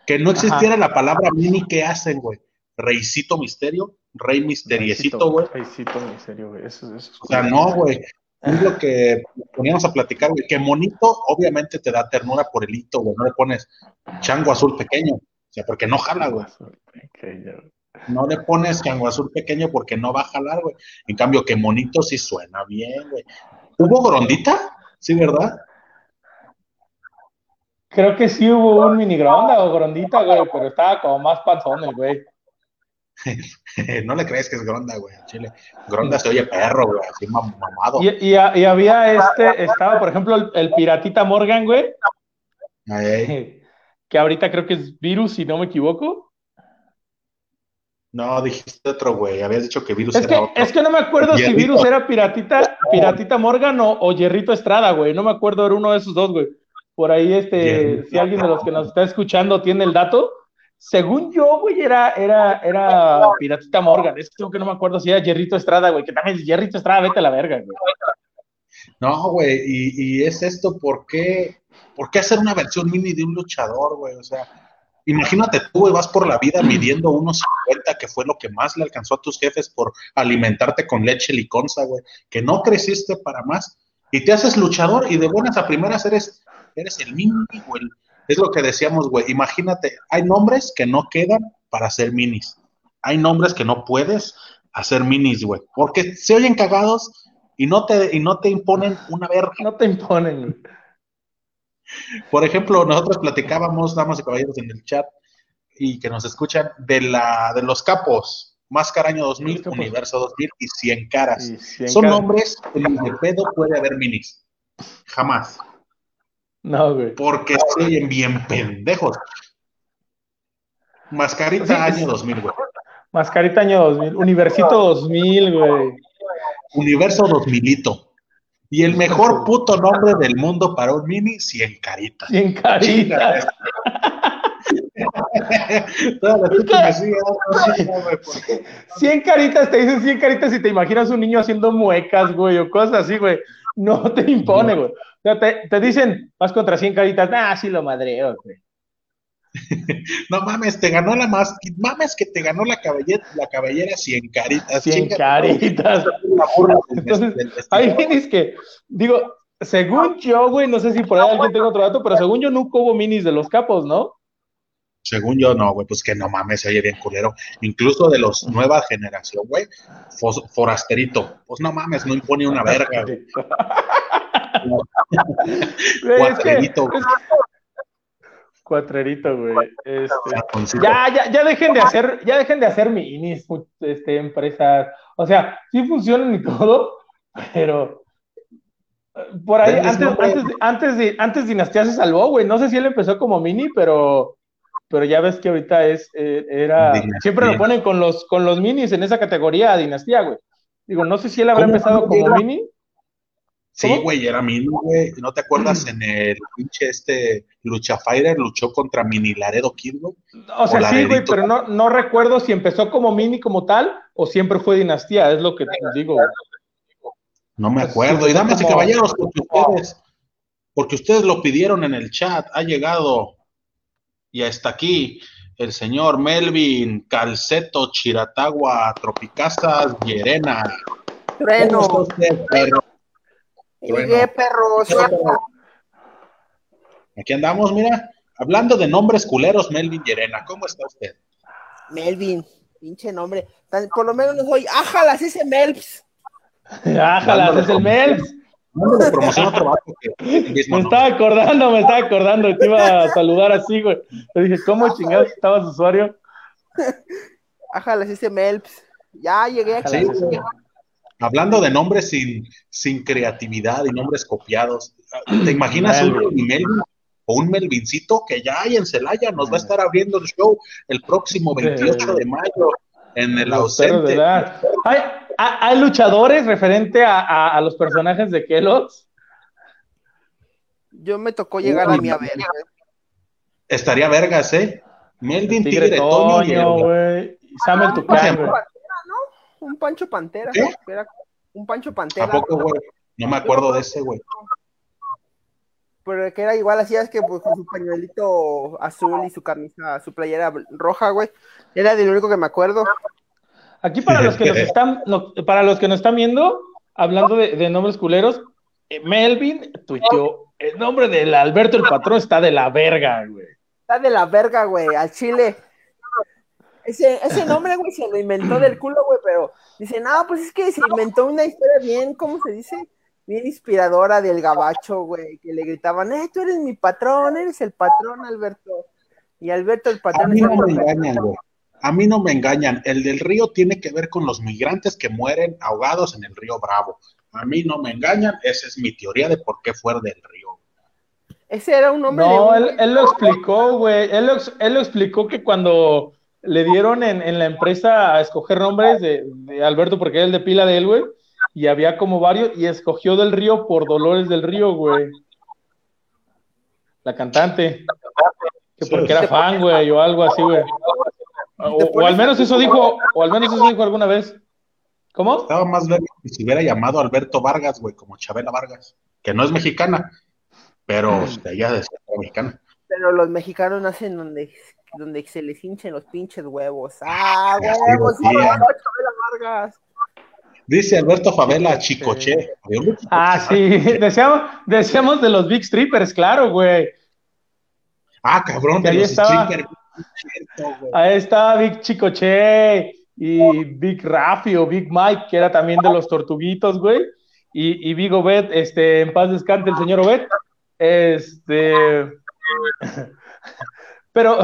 S1: Que no existiera la palabra mini, ¿qué hacen, güey? Reycito Misterio, Rey Misteriecito, güey.
S2: Reycito Misterio, güey. Eso, eso
S1: o sea, no, güey. Es lo que poníamos a platicar, güey. Que monito, obviamente te da ternura por el hito, güey. No le pones chango azul pequeño. O sea, porque no jala, güey. No le pones chango azul pequeño porque no va a jalar, güey. En cambio, que monito sí suena bien, güey. ¿Hubo grondita? Sí, ¿verdad?
S2: Creo que sí hubo un mini gronda o grondita, güey, pero estaba como más panzón el güey.
S1: no le crees que es Gronda, güey, Chile. Gronda se oye perro, güey, así mamado.
S2: Y, y, y, había este, estaba, por ejemplo, el, el piratita Morgan, güey.
S1: Ay.
S2: Que ahorita creo que es virus, si no me equivoco.
S1: No, dijiste otro, güey. Habías dicho que Virus
S2: es
S1: era
S2: que,
S1: otro.
S2: Es que no me acuerdo si Virus era Piratita, Piratita Morgan o, o Yerrito Estrada, güey. No me acuerdo, era uno de esos dos, güey. Por ahí, este, si alguien de los que nos está escuchando tiene el dato, según yo, güey, era, era, era Piratita Morgan. Es que no me acuerdo si era Yerrito Estrada, güey. Que también es Yerrito Estrada, vete a la verga, güey.
S1: No, güey, y, y, es esto, ¿por qué, ¿por qué hacer una versión mini de un luchador, güey? O sea, imagínate tú, güey, vas por la vida midiendo unos 50, que fue lo que más le alcanzó a tus jefes por alimentarte con leche liconza, güey, que no creciste para más, y te haces luchador y de buenas a primeras eres, eres el mini, güey. Es lo que decíamos, güey, imagínate, hay nombres que no quedan para hacer minis, hay nombres que no puedes hacer minis, güey, porque se oyen cagados y no te, y no te imponen una verga.
S2: No te imponen, güey.
S1: Por ejemplo, nosotros platicábamos, damas y caballeros, en el chat y que nos escuchan, de la de los capos, Máscara Año 2000, capos. Universo 2000 y 100 Caras.
S2: Y 100
S1: Son
S2: caras.
S1: nombres que ni de pedo puede haber minis. Jamás.
S2: No, güey.
S1: Porque se oyen bien pendejos. Mascarita
S2: Sí,
S1: Año
S2: es-
S1: 2000, güey.
S2: Mascarita año 2000. Universito 2000, güey.
S1: Universo 2000. Y el mejor puto nombre del mundo para un mini, 100 Caritas.
S2: 100 caritas.
S1: Todas las pinches me siguen dando risa, güey, porque
S2: 100 caritas, te dicen 100 caritas y te imaginas un niño haciendo muecas, güey, o cosas así, güey. No te impone, güey. Te, te dicen, vas contra 100 caritas, ah, sí lo madreo, güey.
S1: No mames, te ganó la más. Mames que te ganó la cabellera, la cabellera 100 caritas.
S2: 100
S1: Chinga,
S2: caritas. Entonces,
S1: vestidor.
S2: minis que, digo, según yo, güey, no sé si por ahí alguien tenga otro dato, pero según yo nunca hubo minis de los capos, ¿no?
S1: Según yo, no, güey, pues que no mames, se oye bien culero. Incluso de los nueva generación, güey, forasterito. Pues no mames, no impone una verga, güey. Cuatrerito, güey.
S2: Cuatrerito, güey. Este, ya, ya, ya dejen de hacer, ya dejen de hacer minis, este, empresas. O sea, sí funcionan y todo, pero por ahí, antes, antes, de- antes, de, antes Dinastía se salvó, güey. No sé si él empezó como mini, pero, pero ya ves que ahorita es, eh, era,
S1: Dinastía.
S2: siempre lo ponen con los, con los minis en esa categoría, Dinastía, güey. Digo, no sé si él habrá
S1: ¿Cómo
S2: empezado como mini.
S1: Sí, güey, era mini, güey. ¿No te acuerdas en el pinche este Lucha Fighter? Luchó contra Mini Laredo Kid, güey.
S2: O sea,
S1: O
S2: sí, güey, pero no, no recuerdo si empezó como mini como tal o siempre fue dinastía, es lo que te digo.
S1: No me
S2: Pues,
S1: acuerdo.
S2: sí,
S1: Y damas y
S2: como-
S1: caballeros, porque ustedes, porque ustedes lo pidieron en el chat, ha llegado y hasta aquí el señor Melvin Calceto Chiratagua Tropicazas Llerena. ¿Cómo usted, perro?
S3: Llegué, perros.
S1: Aquí andamos, mira, hablando de nombres culeros, Melvin Llerena. ¿Cómo está usted?
S3: Melvin, pinche nombre. Por lo menos no soy. ¡Ájalas ese Melps!
S2: Ájalas, es el
S1: promoción que mismo
S2: Me estaba acordando, me estaba acordando y te iba a saludar así, güey. Le dije, ¿cómo chingados estaba su usuario?
S3: ¡Ájalas ese Melps! Ya llegué aquí.
S1: Sí, güey. Hablando de nombres sin, sin creatividad y nombres copiados, ¿te imaginas un
S2: Melvin.
S1: O un Melvincito que ya hay en Celaya nos va a estar abriendo el show el próximo 28 de mayo en el ausente?
S2: ¿Hay, hay- luchadores referente a, a- a los personajes de Kellogg's?
S3: Yo me tocó llegar a mi a ver.
S1: Estaría vergas, ¿eh? Melvin
S2: Tigre,
S1: Tigre, Toño, y
S2: Toño,
S1: el-
S2: güey. Samuel
S3: Un
S2: Tucán,
S3: Pancho
S2: güey.
S3: Pantera, ¿no? Un Pancho Pantera. Era un Pancho Pantera.
S1: ¿A poco, güey? No me acuerdo de ese, güey.
S3: Pero que era igual, así es que pues, con su pañuelito azul y su camisa, su playera roja, güey. Era de lo único que me acuerdo.
S2: Aquí para los que nos están, no, para los que nos están viendo, hablando de, de nombres culeros, eh, Melvin tuiteó, el nombre del Alberto el patrón está de la verga, güey.
S3: Está de la verga, güey, al chile. Ese, ese nombre, güey, se lo inventó del culo, güey, pero dice, no, pues es que se inventó una historia bien, ¿cómo se dice? Bien inspiradora del gabacho, güey, que le gritaban, eh, tú eres mi patrón, eres el patrón, Alberto. Y Alberto el
S1: A
S3: patrón
S1: mí
S3: es
S1: no me engañan, güey. A mí no me engañan, el del río tiene que ver con los migrantes que mueren ahogados en el río Bravo. A mí no me engañan, esa es mi teoría de por qué fue el del río.
S3: Ese era un hombre.
S2: No,
S3: de
S2: él, él, lo explicó, güey. Él, él, lo explicó que cuando le dieron en, en la empresa a escoger nombres de, de, Alberto, porque era el de pila de él, güey, y había como varios, y escogió del río por Dolores del Río, güey. La cantante. Que porque era fan, güey, o algo así, güey. O, o, al menos eso dijo, o al menos eso dijo alguna vez. ¿Cómo?
S1: Estaba más verga que si hubiera llamado Alberto Vargas, güey, como Chabela Vargas, que no es mexicana, pero de allá de ser mexicana.
S3: Pero los mexicanos nacen donde, donde se les hinchen los pinches huevos. ¡Ah, huevos! Sí, Vargas.
S1: Dice Alberto Favela, Chicoche.
S2: Ah, sí, decíamos, decíamos de los Big Strippers, claro, güey.
S1: Ah, cabrón, de
S2: ahí
S1: los
S2: estaba,
S1: strippers.
S2: Ahí estaba Big Chicoche y Big Rafi o Big Mike, que era también de los Tortuguitos, güey. Y, y Big Obed, este, en paz descante el señor Obed. Este. Pero,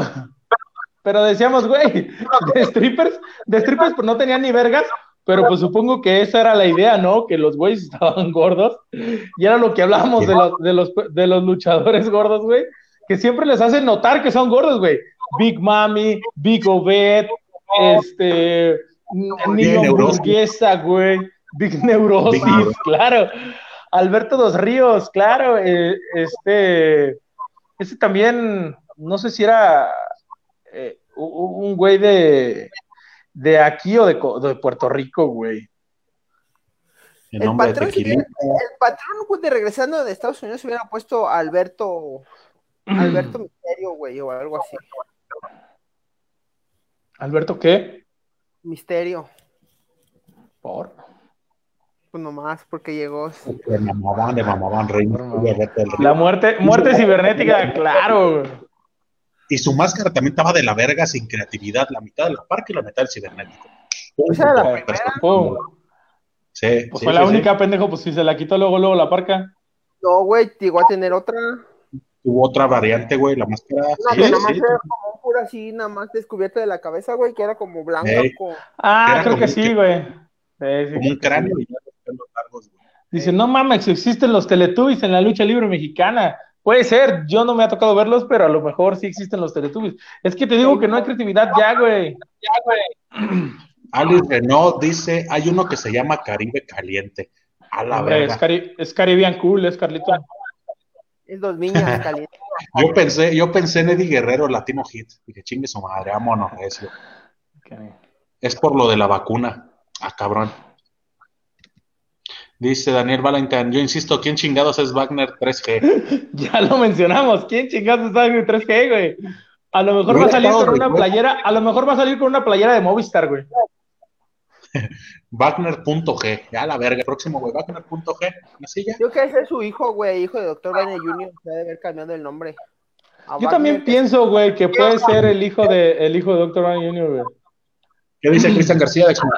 S2: pero decíamos, güey, de strippers, de strippers pues no tenían ni vergas, pero pues supongo que esa era la idea, ¿no? Que los güeyes estaban gordos. Y era lo que hablábamos de los, de los, de los luchadores gordos, güey, que siempre les hacen notar que son gordos, güey. Big Mami, Big Obed, este, Niño Burguesa, güey, Big Neurosis, Big claro. Alberto Dos Ríos, claro, eh, este, este también, no sé si era eh, un güey de, de aquí o de, de Puerto Rico, güey.
S3: El, el patrón, de hubiera, el patrón de regresando de Estados Unidos hubiera puesto a Alberto, Alberto Misterio, güey, o algo así.
S2: ¿Alberto qué?
S3: Misterio.
S2: ¿Por?
S3: Pues nomás, porque llegó.
S1: De mamaban, de mamaban, reino.
S2: La muerte, muerte cibernética, claro.
S1: Y su máscara también estaba de la verga sin creatividad, la mitad de la parca y la mitad del cibernético.
S3: O sea, la primera.
S1: Sí,
S2: pues
S1: sí,
S2: fue
S1: sí,
S2: la
S1: sí.
S2: única, pendejo, pues si se la quitó luego, luego la parca.
S3: No, güey, llegó a tener otra.
S1: Tuvo otra variante, güey, la máscara.
S3: Una que nada más
S1: sí.
S3: era como un pura así, nada más descubierta de la cabeza, güey, que era como blanca.
S2: Ah,
S1: Era
S2: creo
S1: como
S2: que sí, güey. Sí, sí,
S1: Como un cráneo
S2: sí.
S1: y ya los pelos largos, güey.
S2: Dice, no mames, existen los Teletubbies en la lucha libre mexicana. Puede ser, yo no me ha tocado verlos, pero a lo mejor sí existen los Teletubbies. Es que te digo que no hay creatividad ya, güey. Ya, güey.
S1: Alice Renault dice, hay uno que se llama Caribe Caliente. A la
S2: Hombre, es, cari es Caribbean Cool, es Carlito.
S3: Es dos niñas calientes.
S1: Yo pensé, yo pensé en Eddie Guerrero, Latino Hit. Dije, chingue su madre, vámonos, recio. Es por lo de la vacuna. Ah, cabrón. Dice Daniel Valentine, yo insisto, ¿quién chingados es Wagner 3G?
S2: Ya lo mencionamos. ¿Quién chingados está en el 3G, güey? A lo mejor va a salir con una playera, a lo mejor va a salir con una playera de Movistar, güey.
S1: Wagner.g. Ya la verga, próximo, güey. Wagner.g. Así ya.
S3: Yo creo que ese es su hijo, güey, hijo de Dr. Bane Jr. Se debe haber cambiado el nombre. A
S2: Yo
S3: Wagner,
S2: también pienso, güey, que puede ser el hijo de el hijo de Dr. Brown Jr., güey.
S1: ¿Qué dice Cristian García de Exuma?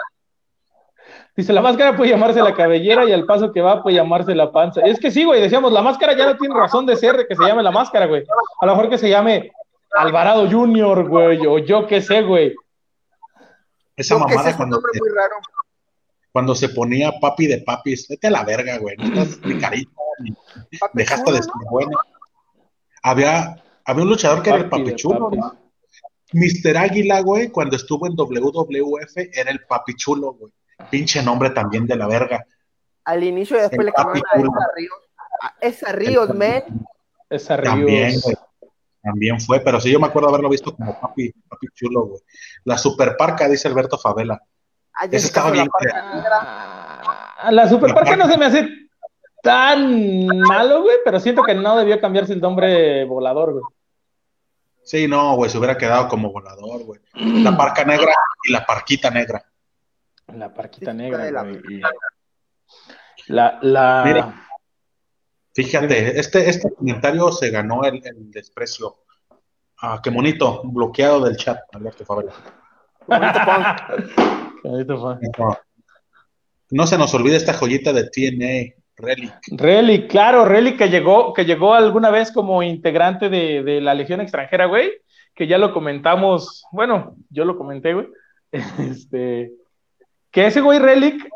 S2: Dice, la máscara puede llamarse la cabellera y al paso que va puede llamarse la panza. Es que sí, güey, decíamos, la máscara ya no tiene razón de ser de que se llame la máscara, güey. A lo mejor que se llame Alvarado Junior, güey, o yo qué sé, güey.
S1: Esa mamada
S3: es
S1: cuando,
S3: nombre muy raro.
S1: cuando se ponía papi de papis. Vete a la verga, güey. No estás ni carita, ni
S3: Papi
S1: dejaste de ser
S3: ¿no?
S1: bueno. Había, había un luchador que era el
S2: Papi de
S1: papichulo,
S2: papis.
S1: ¿no? Mr. Águila, güey, cuando estuvo en WWF, era el papichulo, güey. Pinche nombre también de la verga.
S3: Al inicio y después
S1: El
S3: le cambiaron a esa. Ríos. A esa Ríos, man.
S2: Esa
S1: También, güey. También fue, pero sí yo me acuerdo haberlo visto como papi, papi chulo, güey. La superparca, dice Alberto Favela.
S3: Ah,
S1: Ese estaba bien
S3: negra.
S2: Ah, La superparca no se me hace tan malo, güey, pero siento que no debió cambiarse el nombre volador, güey.
S1: Sí, no, güey, se hubiera quedado como volador, güey. La parca negra y la parquita negra.
S2: La parquita
S3: Sí,
S2: negra,
S3: de la-
S2: y- La, la...
S1: Mira. Fíjate, este, este comentario se ganó el, el desprecio. Ah, qué bonito, bloqueado del chat, Alberto Favela.
S3: Bonito.
S1: No, no se nos olvide esta joyita de TNA, Relic.
S2: Relic, claro, Relic que llegó, que llegó alguna vez como integrante de, de la Legión extranjera, güey, que ya lo comentamos, bueno, yo lo comenté, güey, este, que ese güey Relic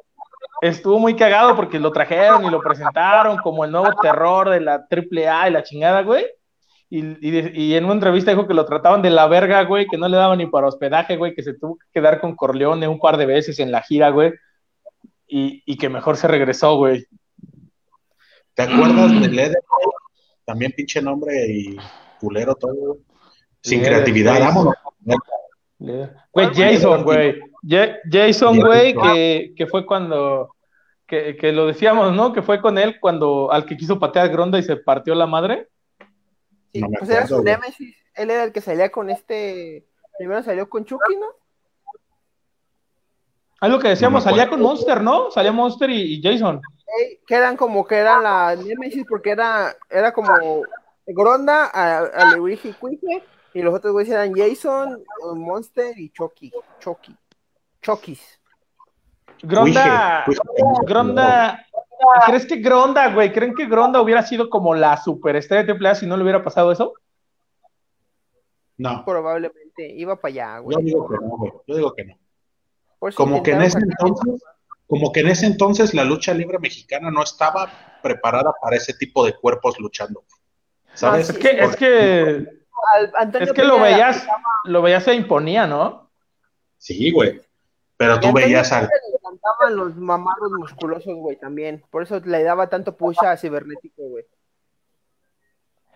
S2: estuvo muy cagado porque lo trajeron y lo presentaron como el nuevo terror de la AAA y la chingada, güey. Y, en una entrevista dijo que lo trataban de la verga, güey, que no le daban ni para hospedaje, güey, que se tuvo que quedar con Corleone un par de veces en la gira, güey, y, que mejor se regresó, güey.
S1: ¿Te acuerdas de Leder? También pinche nombre y culero todo, Sin creatividad, vámonos.
S2: Güey, Jason, güey. Jason, güey, que, fue cuando, que, lo decíamos, ¿no? Que fue con él cuando, al que quiso patear Gronda y se partió la madre.
S3: Sí, pues era su Nemesis. Él era el que salía con este. Primero salió con Chucky, ¿no?
S2: Algo que decíamos, salía con Monster, ¿no? Salía Monster y, Jason.
S3: que eran como que eran la Nemesis porque era, era como Gronda a, a Luigi Quique y los otros güeyes eran Jason, Monster y Chucky. Chucky. Chucky's.
S2: Gronda. Gronda. ¿Crees que Gronda, güey? ¿Creen que Gronda hubiera sido como la superestrella de AAA si no le hubiera pasado eso?
S1: No.
S3: Probablemente. Iba para allá, güey.
S1: Yo digo que no, güey. Yo digo que no. Como que en ese entonces, como que en ese entonces la lucha libre mexicana no estaba preparada para ese tipo de cuerpos luchando.
S2: ¿Sabes? es que, es que, es que lo veías, lo veías se imponía, ¿no?
S1: Sí, güey. Pero tú veías al.
S3: Encantaban los mamados musculosos, güey, también. Por eso le daba tanto push a cibernético, güey.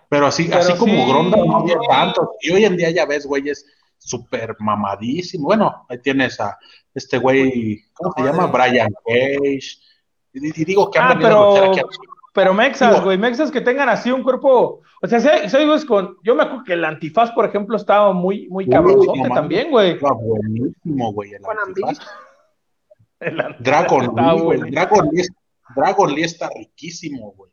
S1: Pero así, así como Gronda no había tanto. Y hoy en día ya ves, güey, es súper mamadísimo. Bueno, ahí tienes a este güey, ¿cómo se llama? Brian Cage. Y, digo que
S2: han ah, pero, pero Mexas, güey, Mexas que tengan así un cuerpo. O sea, si, con. Yo me acuerdo que el antifaz, por ejemplo, estaba muy, muy cabronzote también, güey.
S1: Estaba buenísimo, güey. El antifaz. Dragon, Lee, Dragon, Lee, Dragon Lee está riquísimo, güey.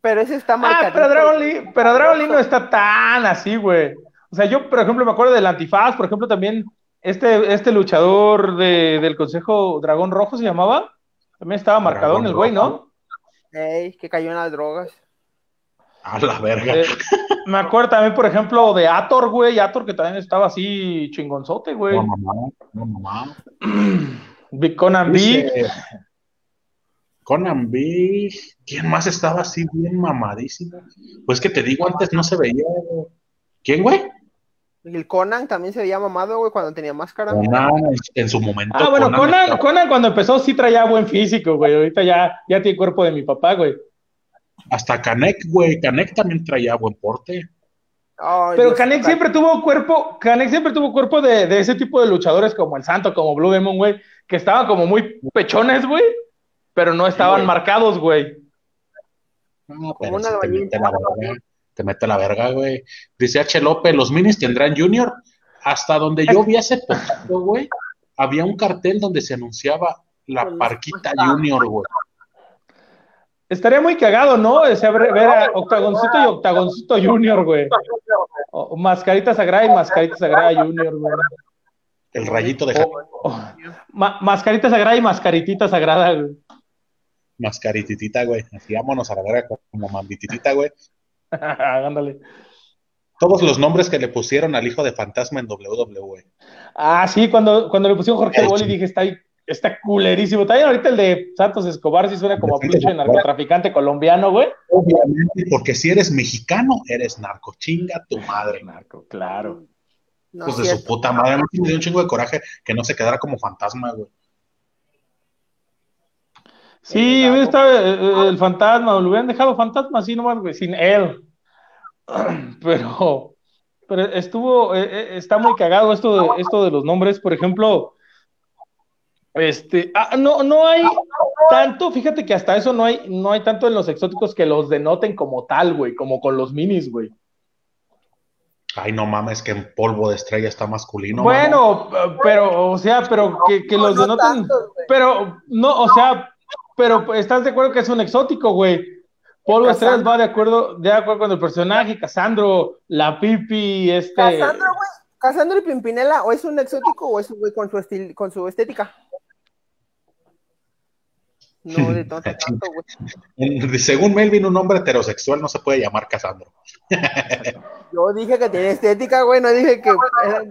S3: Pero ese está mal.
S2: Ah, pero Dragon Lee, pero Dragon Lee no está tan así, güey. O sea, yo, por ejemplo, me acuerdo del antifaz, por ejemplo, también este, este luchador de, del Consejo Dragón Rojo se llamaba. También estaba marcado en el güey, ¿no?
S3: Ey, que cayó en las drogas.
S1: A la verga.
S2: Eh, me acuerdo también, por ejemplo, de Ator, güey. Ator que también estaba así chingonzote, güey. No, mamá, no, mamá. Conan B.
S1: Conan B. ¿Quién más estaba así bien mamadísimo? Pues que te digo, antes no se veía. ¿Quién, güey?
S3: El Conan también se veía mamado, güey, cuando tenía máscara.
S1: Conan en su momento.
S2: Ah, bueno, Conan, Conan, cuando empezó sí traía buen físico, güey. Ahorita ya, ya tiene cuerpo de mi papá, güey.
S1: Hasta Canek, güey. Canek también traía buen porte.
S2: Pero Canek siempre tuvo cuerpo, Canek siempre tuvo cuerpo de, de, ese tipo de luchadores como el Santo, como Blue Demon, güey, que estaban como muy pechones, güey, pero no estaban marcados, güey.
S1: No, como una te mete la verga, güey. Dice H. López, los minis tendrán Junior. Hasta donde yo vi hace poco, güey, había un cartel donde se anunciaba la Parquita Junior, güey.
S2: Estaría muy cagado, ¿no? Ese, ver, a Octagoncito y Octagoncito Junior, güey. mascarita Sagrada y Mascarita Sagrada Junior, güey.
S1: El rayito de...
S2: mascarita Sagrada y Mascaritita Sagrada, güey.
S1: Mascarititita, güey. Así vámonos a la verga como mambititita, güey.
S2: Ándale.
S1: Todos los nombres que le pusieron al hijo de Fantasma en WWE.
S2: Ah, sí, cuando, cuando le pusieron Jorge Boli dije, está, está culerísimo. También ahorita el de Santos Escobar sí suena como pinche narcotraficante colombiano, güey.
S1: Obviamente, porque si eres mexicano, eres narco. Chinga tu madre.
S2: Narco, claro.
S1: pues de su puta madre. Me dio un chingo de coraje que no se quedara como fantasma, güey.
S2: Sí, estaba eh, eh, el, fantasma, lo hubieran dejado fantasma así nomás, güey, sin él. Pero, pero estuvo, eh, está muy cagado esto de, esto de los nombres, por ejemplo, este, ah, no, no hay tanto, fíjate que hasta eso no hay, no hay tanto en los exóticos que los denoten como tal, güey, como con los minis, güey.
S1: Ay, no mames, que en polvo de estrella está masculino.
S2: Bueno, pero, o sea, pero que, que los denoten, pero, no, o sea, pero estás de acuerdo que es un exótico, güey. Polvo Estrellas va de acuerdo, de acuerdo con el personaje, Casandro, la Pipi, este.
S3: Casandro, güey. Casandro y Pimpinela, o es un exótico o es un güey con su, con su estética. No de tanto, tanto, güey.
S1: Según Melvin, un hombre heterosexual no se puede llamar Casandro.
S3: Yo dije que tenía estética, güey, no dije que era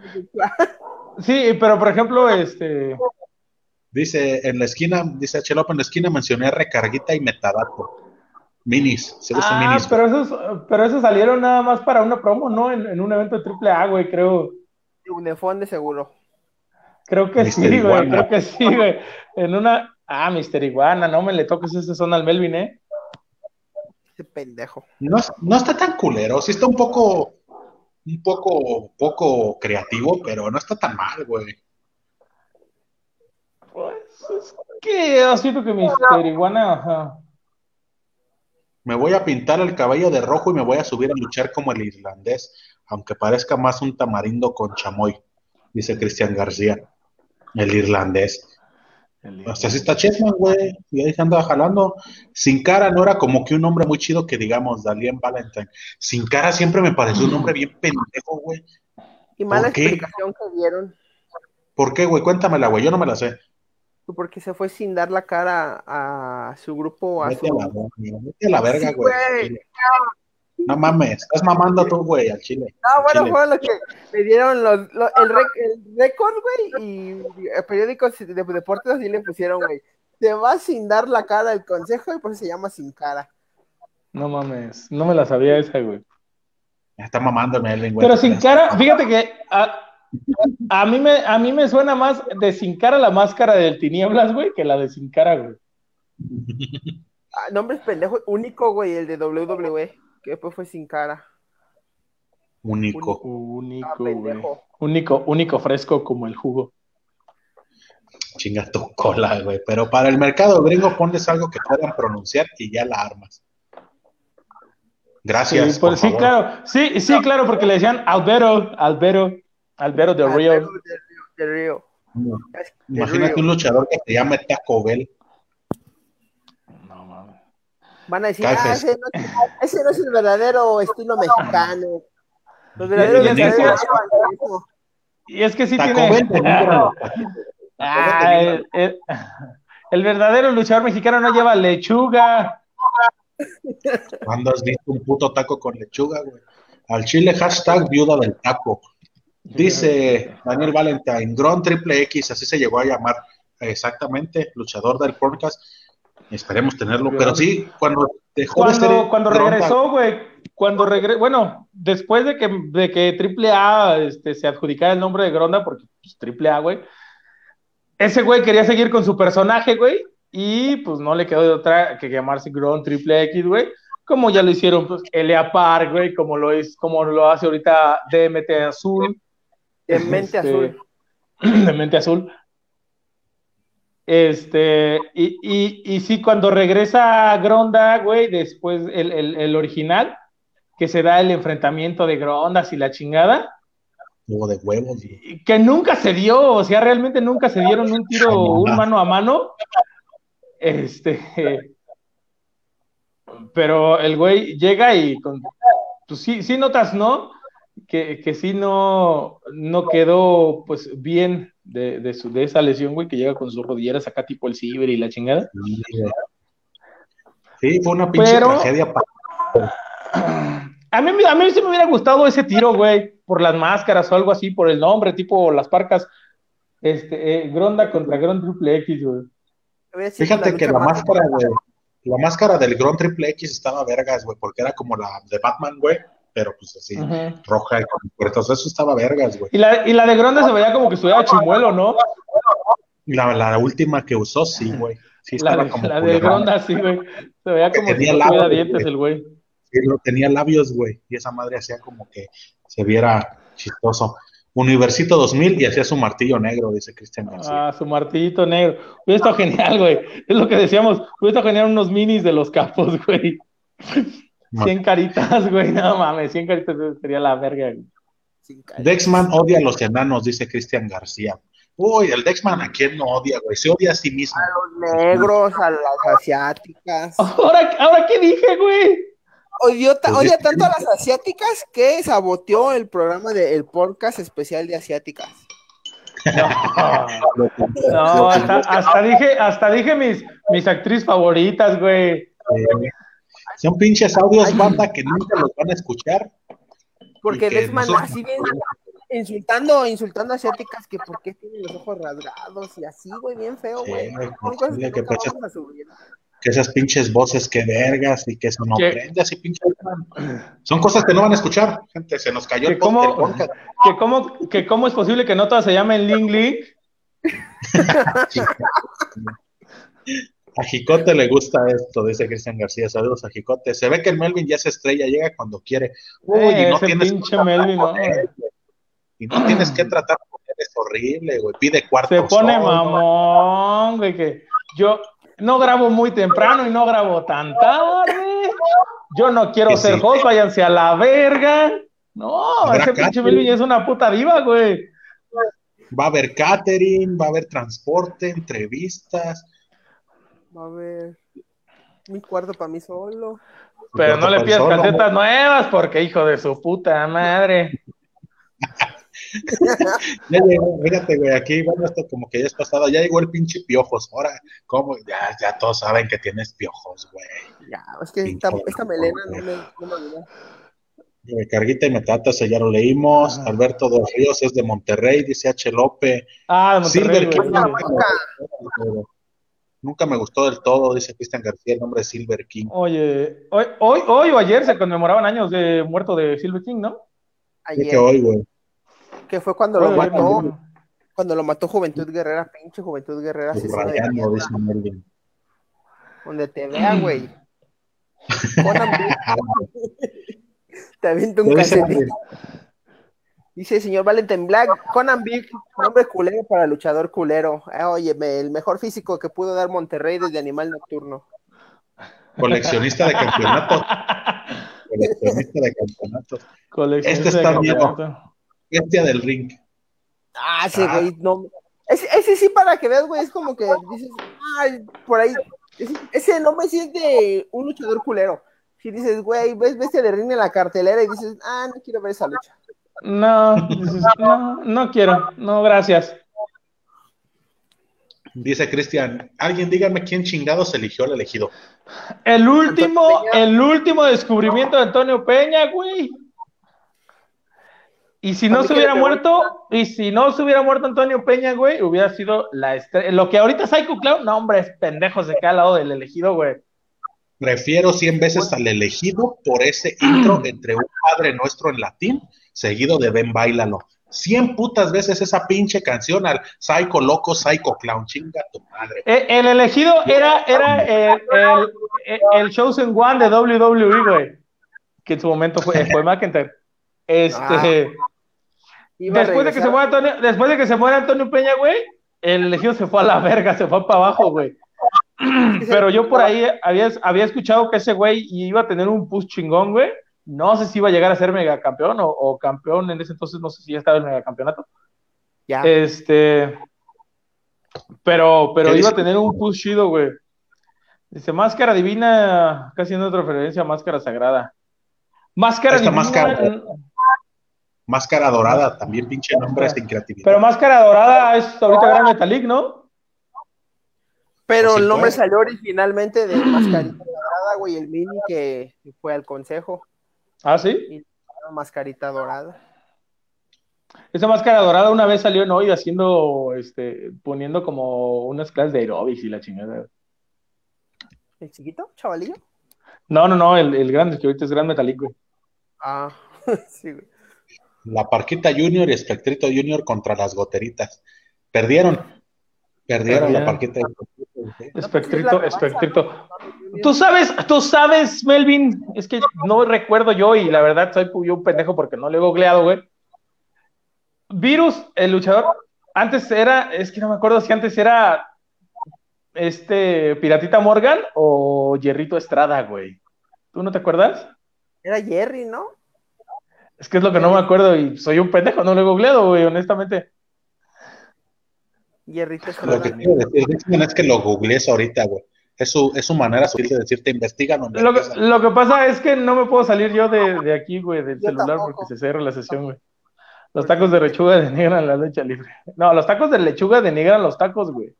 S2: Sí, pero por ejemplo, este.
S1: Dice en la esquina, dice Chelop, en la esquina mencioné recarguita y metadato. Minis, se usa
S2: ah,
S1: minis.
S2: Pero esos, pero esos salieron nada más para una promo, ¿no? En, en un evento de triple A, güey, creo.
S3: Unifón de seguro.
S2: Creo que sí, güey, creo que sí, güey. En una. Ah, Mister Iguana, no me le toques ese son al Melvin, ¿eh?
S3: Ese pendejo.
S1: No, no está tan culero, sí está un poco. Un poco, poco creativo, pero no está tan mal, güey.
S2: Es que siento que Mister Iguana, ajá.
S1: Me voy a pintar el cabello de rojo y me voy a subir a luchar como el irlandés, aunque parezca más un tamarindo con chamoy, dice Cristian García, el irlandés. Hasta así está Chetman, güey. Y ahí se anda jalando. Sin cara no era como que un nombre muy chido que digamos, Dalien Valentine. Sin cara siempre me pareció un nombre bien pendejo, güey.
S3: Y mala explicación que dieron.
S1: ¿Por qué, güey? Cuéntamela, güey. Yo no me la sé
S3: porque se fue sin dar la cara a su grupo. A
S1: vete, a la, vete a la verga, güey. no mames, estás mamando tú, güey, al chile.
S3: No, bueno, fue lo que le dieron los, el, récord, güey, y periódicos de deportes así le pusieron, güey. Se va sin dar la cara al consejo y por eso se llama sin cara.
S2: No mames, no me la sabía esa, güey.
S1: Está mamándome el
S2: güey. Pero sin cara, fíjate que a mí, me, a mí me suena más de sin cara la máscara del Tinieblas, güey, que la de sin cara, güey.
S3: Ah, nombre pendejo, único, güey, el de WWE, que después fue sin cara.
S1: Único.
S2: Único, ah, güey. Único, único fresco como el jugo.
S1: Chinga tu cola, güey. Pero para el mercado gringo pones algo que puedan pronunciar y ya la armas. Gracias.
S2: Sí, sí claro. Sí, sí, claro, porque le decían Albero, Albero. Albero de Río.
S3: De Río.
S1: Imagínate un luchador que se llame Taco Bell.
S3: No mames. Van a decir, ah, ese, no, ese, no, es el verdadero estilo mexicano. Los verdaderos
S2: y,
S3: mexicanos
S2: y es que sí Taco tiene. Bell, ah, el, el, el, verdadero luchador mexicano no lleva lechuga.
S1: ¿Cuándo has visto un puto taco con lechuga, güey? Al chile, hashtag viuda del taco. Dice Daniel Valentine, Gron Triple X, así se llegó a llamar exactamente, luchador del podcast. Esperemos tenerlo, pero sí, cuando dejó
S2: cuando, Cuando regresó, güey, cuando regresó, bueno, después de que, de que Triple A este, se adjudicara el nombre de Gronda, porque pues, Triple A, güey, ese güey quería seguir con su personaje, güey, y pues no le quedó de otra que llamarse Gron Triple X, güey como ya lo hicieron pues, Elia Park, güey, como lo es, como lo hace ahorita DMT Azul,
S3: de mente este, azul.
S2: De mente azul. Este, y, y, y sí, cuando regresa Gronda, güey, después el, el, original, que se da el enfrentamiento de Grondas y la chingada.
S1: Huevo de huevos.
S2: Que nunca se dio, o sea, realmente nunca se dieron un tiro, un mano a mano. Este. Pero el güey llega y con. Pues sí, sí notas, ¿no? Que, que sí no, no quedó pues bien de, de, su, de esa lesión, güey, que llega con sus rodilleras acá tipo el ciber y la chingada.
S1: Sí, fue una pinche tragedia para...
S2: A mí, a mí sí me hubiera gustado ese tiro, güey, por las máscaras o algo así, por el nombre, tipo las parcas. Este, eh, Gronda contra Gron Triple X, güey.
S1: Fíjate que la máscara, de, la máscara del Gron Triple X estaba vergas, güey, porque era como la de Batman, güey pero pues así, roja y con puertas, eso estaba vergas, güey.
S2: Y la, y la de Gronda se veía como que estuviera chimuelo, ¿no?
S1: La, la última que usó, sí, güey. Sí,
S2: la de, como la de Gronda, sí, güey. Se veía como que tenía si no dientes el güey.
S1: Sí, no, tenía labios, güey. Y esa madre hacía como que se viera chistoso. Universito 2000 y hacía su martillo negro, dice Cristian
S2: García. Ah, su martillito negro. Hubiera estado genial, güey. Es lo que decíamos. Hubiera estado genial unos minis de los capos, güey. 100 caritas, güey, no mames, 100 caritas sería la verga.
S1: Dexman odia a los enanos, dice Cristian García. Uy, el Dexman a quién no odia, güey, se odia a sí mismo.
S3: A los negros, a las asiáticas.
S2: Ahora, ahora qué dije, güey.
S3: Odió pues odia tanto a las asiáticas que saboteó el programa del podcast especial de asiáticas.
S2: No, hasta, dije, hasta dije mis, mis actrices favoritas, güey.
S1: Son pinches audios, banda, que nunca los van a escuchar.
S3: Porque Desman así bien insultando, insultando asiáticas que por qué tienen los ojos rasgados y así, güey, bien feo, güey.
S1: que, que esas pinches voces que vergas y que eso no prende así pinches. Son cosas que no van a escuchar, gente, se nos cayó el,
S2: cómo, que cómo, que cómo es posible que no todas se llamen Ling Ling.
S1: a Jicote le gusta esto, dice Cristian García. Saludos a Jicote. Se ve que el Melvin ya se estrella, llega cuando quiere.
S2: Uy, y no tienes pinche Melvin, no.
S1: Y no tienes que tratar con él, es horrible, güey. Pide cuarto.
S2: Se pone mamón, güey, que yo, no grabo muy temprano y no grabo tan tarde. Yo no quiero ser host, váyanse a la verga. No, ese pinche Melvin es una puta diva, güey.
S1: Va a haber catering, va a haber transporte, entrevistas.
S3: Va a haber mi cuarto para mí solo.
S2: Pero no le pidas calcetas nuevas porque hijo de su puta madre.
S1: ya llegó, fíjate, güey, aquí, bueno, esto como que ya es pasado, ya llegó el pinche piojos, ahora, ¿cómo? Ya, ya todos saben que tienes piojos, güey.
S3: Ya, es que esta, melena no me, no
S1: me Carguita y Metatas, ya lo leímos. Alberto de Ríos es de Monterrey, dice H. López.
S2: Ah, Monterrey. Silver.
S1: Nunca me gustó del todo, dice Cristian García, el nombre de Silver King.
S2: Oye, hoy, hoy, hoy o ayer se conmemoraban años de muerto de Silver King, ¿no?
S1: Ayer. que hoy, güey
S3: que fue cuando lo mató, cuando lo mató Juventud Guerrera, pinche Juventud Guerrera. Donde te vea, güey. te aviento un casetín. Dice señor Valentin Black, Conan Big, nombre culero para luchador culero. Eh, oye, el mejor físico que pudo dar Monterrey desde Animal Nocturno.
S1: Coleccionista de campeonatos. Coleccionista de campeonatos. este está bien bestia del ring.
S3: Ah, ese ah. güey, no. Ese, sí, para que veas, güey, es como que dices, ay, por ahí. Ese, no me siente un luchador culero. Si dices, güey, ves bestia del ring en la cartelera y dices, ah, no quiero ver esa lucha.
S2: No, no, no quiero, no, gracias.
S1: Dice Cristian, alguien dígame quién chingados eligió al elegido.
S2: El último, el último descubrimiento de Antonio Peña, güey. Y si no se hubiera muerto, y si no se hubiera muerto Antonio Peña, güey, hubiera sido la estrella. Lo que ahorita Psycho Clown, no, hombre, es pendejo, se al lado del elegido, güey.
S1: Prefiero 100 veces al elegido por ese intro entre un Padre Nuestro en latín, seguido de Ven Bailalo. 100 putas veces esa pinche canción al Psycho Loco, Psycho Clown, chinga tu madre.
S2: Eh, el, elegido era, era el, el, el, Chosen One de WWE, güey, que en su momento fue, fue McIntyre. Este. Ah. después, de que se muera Antonio, después de que se muera Antonio Peña, güey, el elegido se fue a la verga, se fue para abajo, güey. Pero yo por ahí había, había escuchado que ese güey iba a tener un push chingón, güey. No sé si iba a llegar a ser megacampeón o, o campeón en ese entonces, no sé si ya estaba en el megacampeonato. Ya. Este. Pero, pero iba a tener un push chido, güey. Dice, máscara divina, casi en otra referencia a máscara sagrada. Máscara
S1: divina. Máscara, Máscara Dorada, también pinche nombre sin creatividad.
S2: Pero Máscara Dorada es ahorita Gran Metalik, ¿no?
S3: Pero el nombre salió originalmente de Mascarita Dorada, güey, el mini que fue al consejo.
S2: ¿Ah, sí?
S3: Mascarita Dorada.
S2: Esa máscara dorada una vez salió en hoy haciendo, este, poniendo como unas clases de aerobics y la chingada.
S3: ¿El chiquito, chavalillo?
S2: No, no, no, el, el grande, que ahorita es Gran güey.
S3: Ah, sí, güey
S1: la Parquita Junior y Espectrito Junior contra las Goteritas. Perdieron. Perdieron la Parquita.
S2: Espectrito, Espectrito. Tú sabes, tú sabes, Melvin, es que no recuerdo yo y la verdad soy yo un pendejo porque no le he googleado, güey. Virus, el luchador, antes era, es que no me acuerdo si antes era este Piratita Morgan o Jerrito Estrada, güey. ¿Tú no te acuerdas?
S3: Era Jerry, ¿no?
S2: Es que es lo que no me acuerdo y soy un pendejo, no lo he googleado, güey, honestamente.
S3: Y Lo
S1: que quiero decir es que lo googlees ahorita, güey. Es su, es su manera sutil de decirte, investiga.
S2: lo, que, lo que pasa es que no me puedo salir yo de, de aquí, güey, del celular porque se cierra la sesión, güey. Los tacos de lechuga denigran la lucha libre. No, los tacos de lechuga denigran los tacos, güey.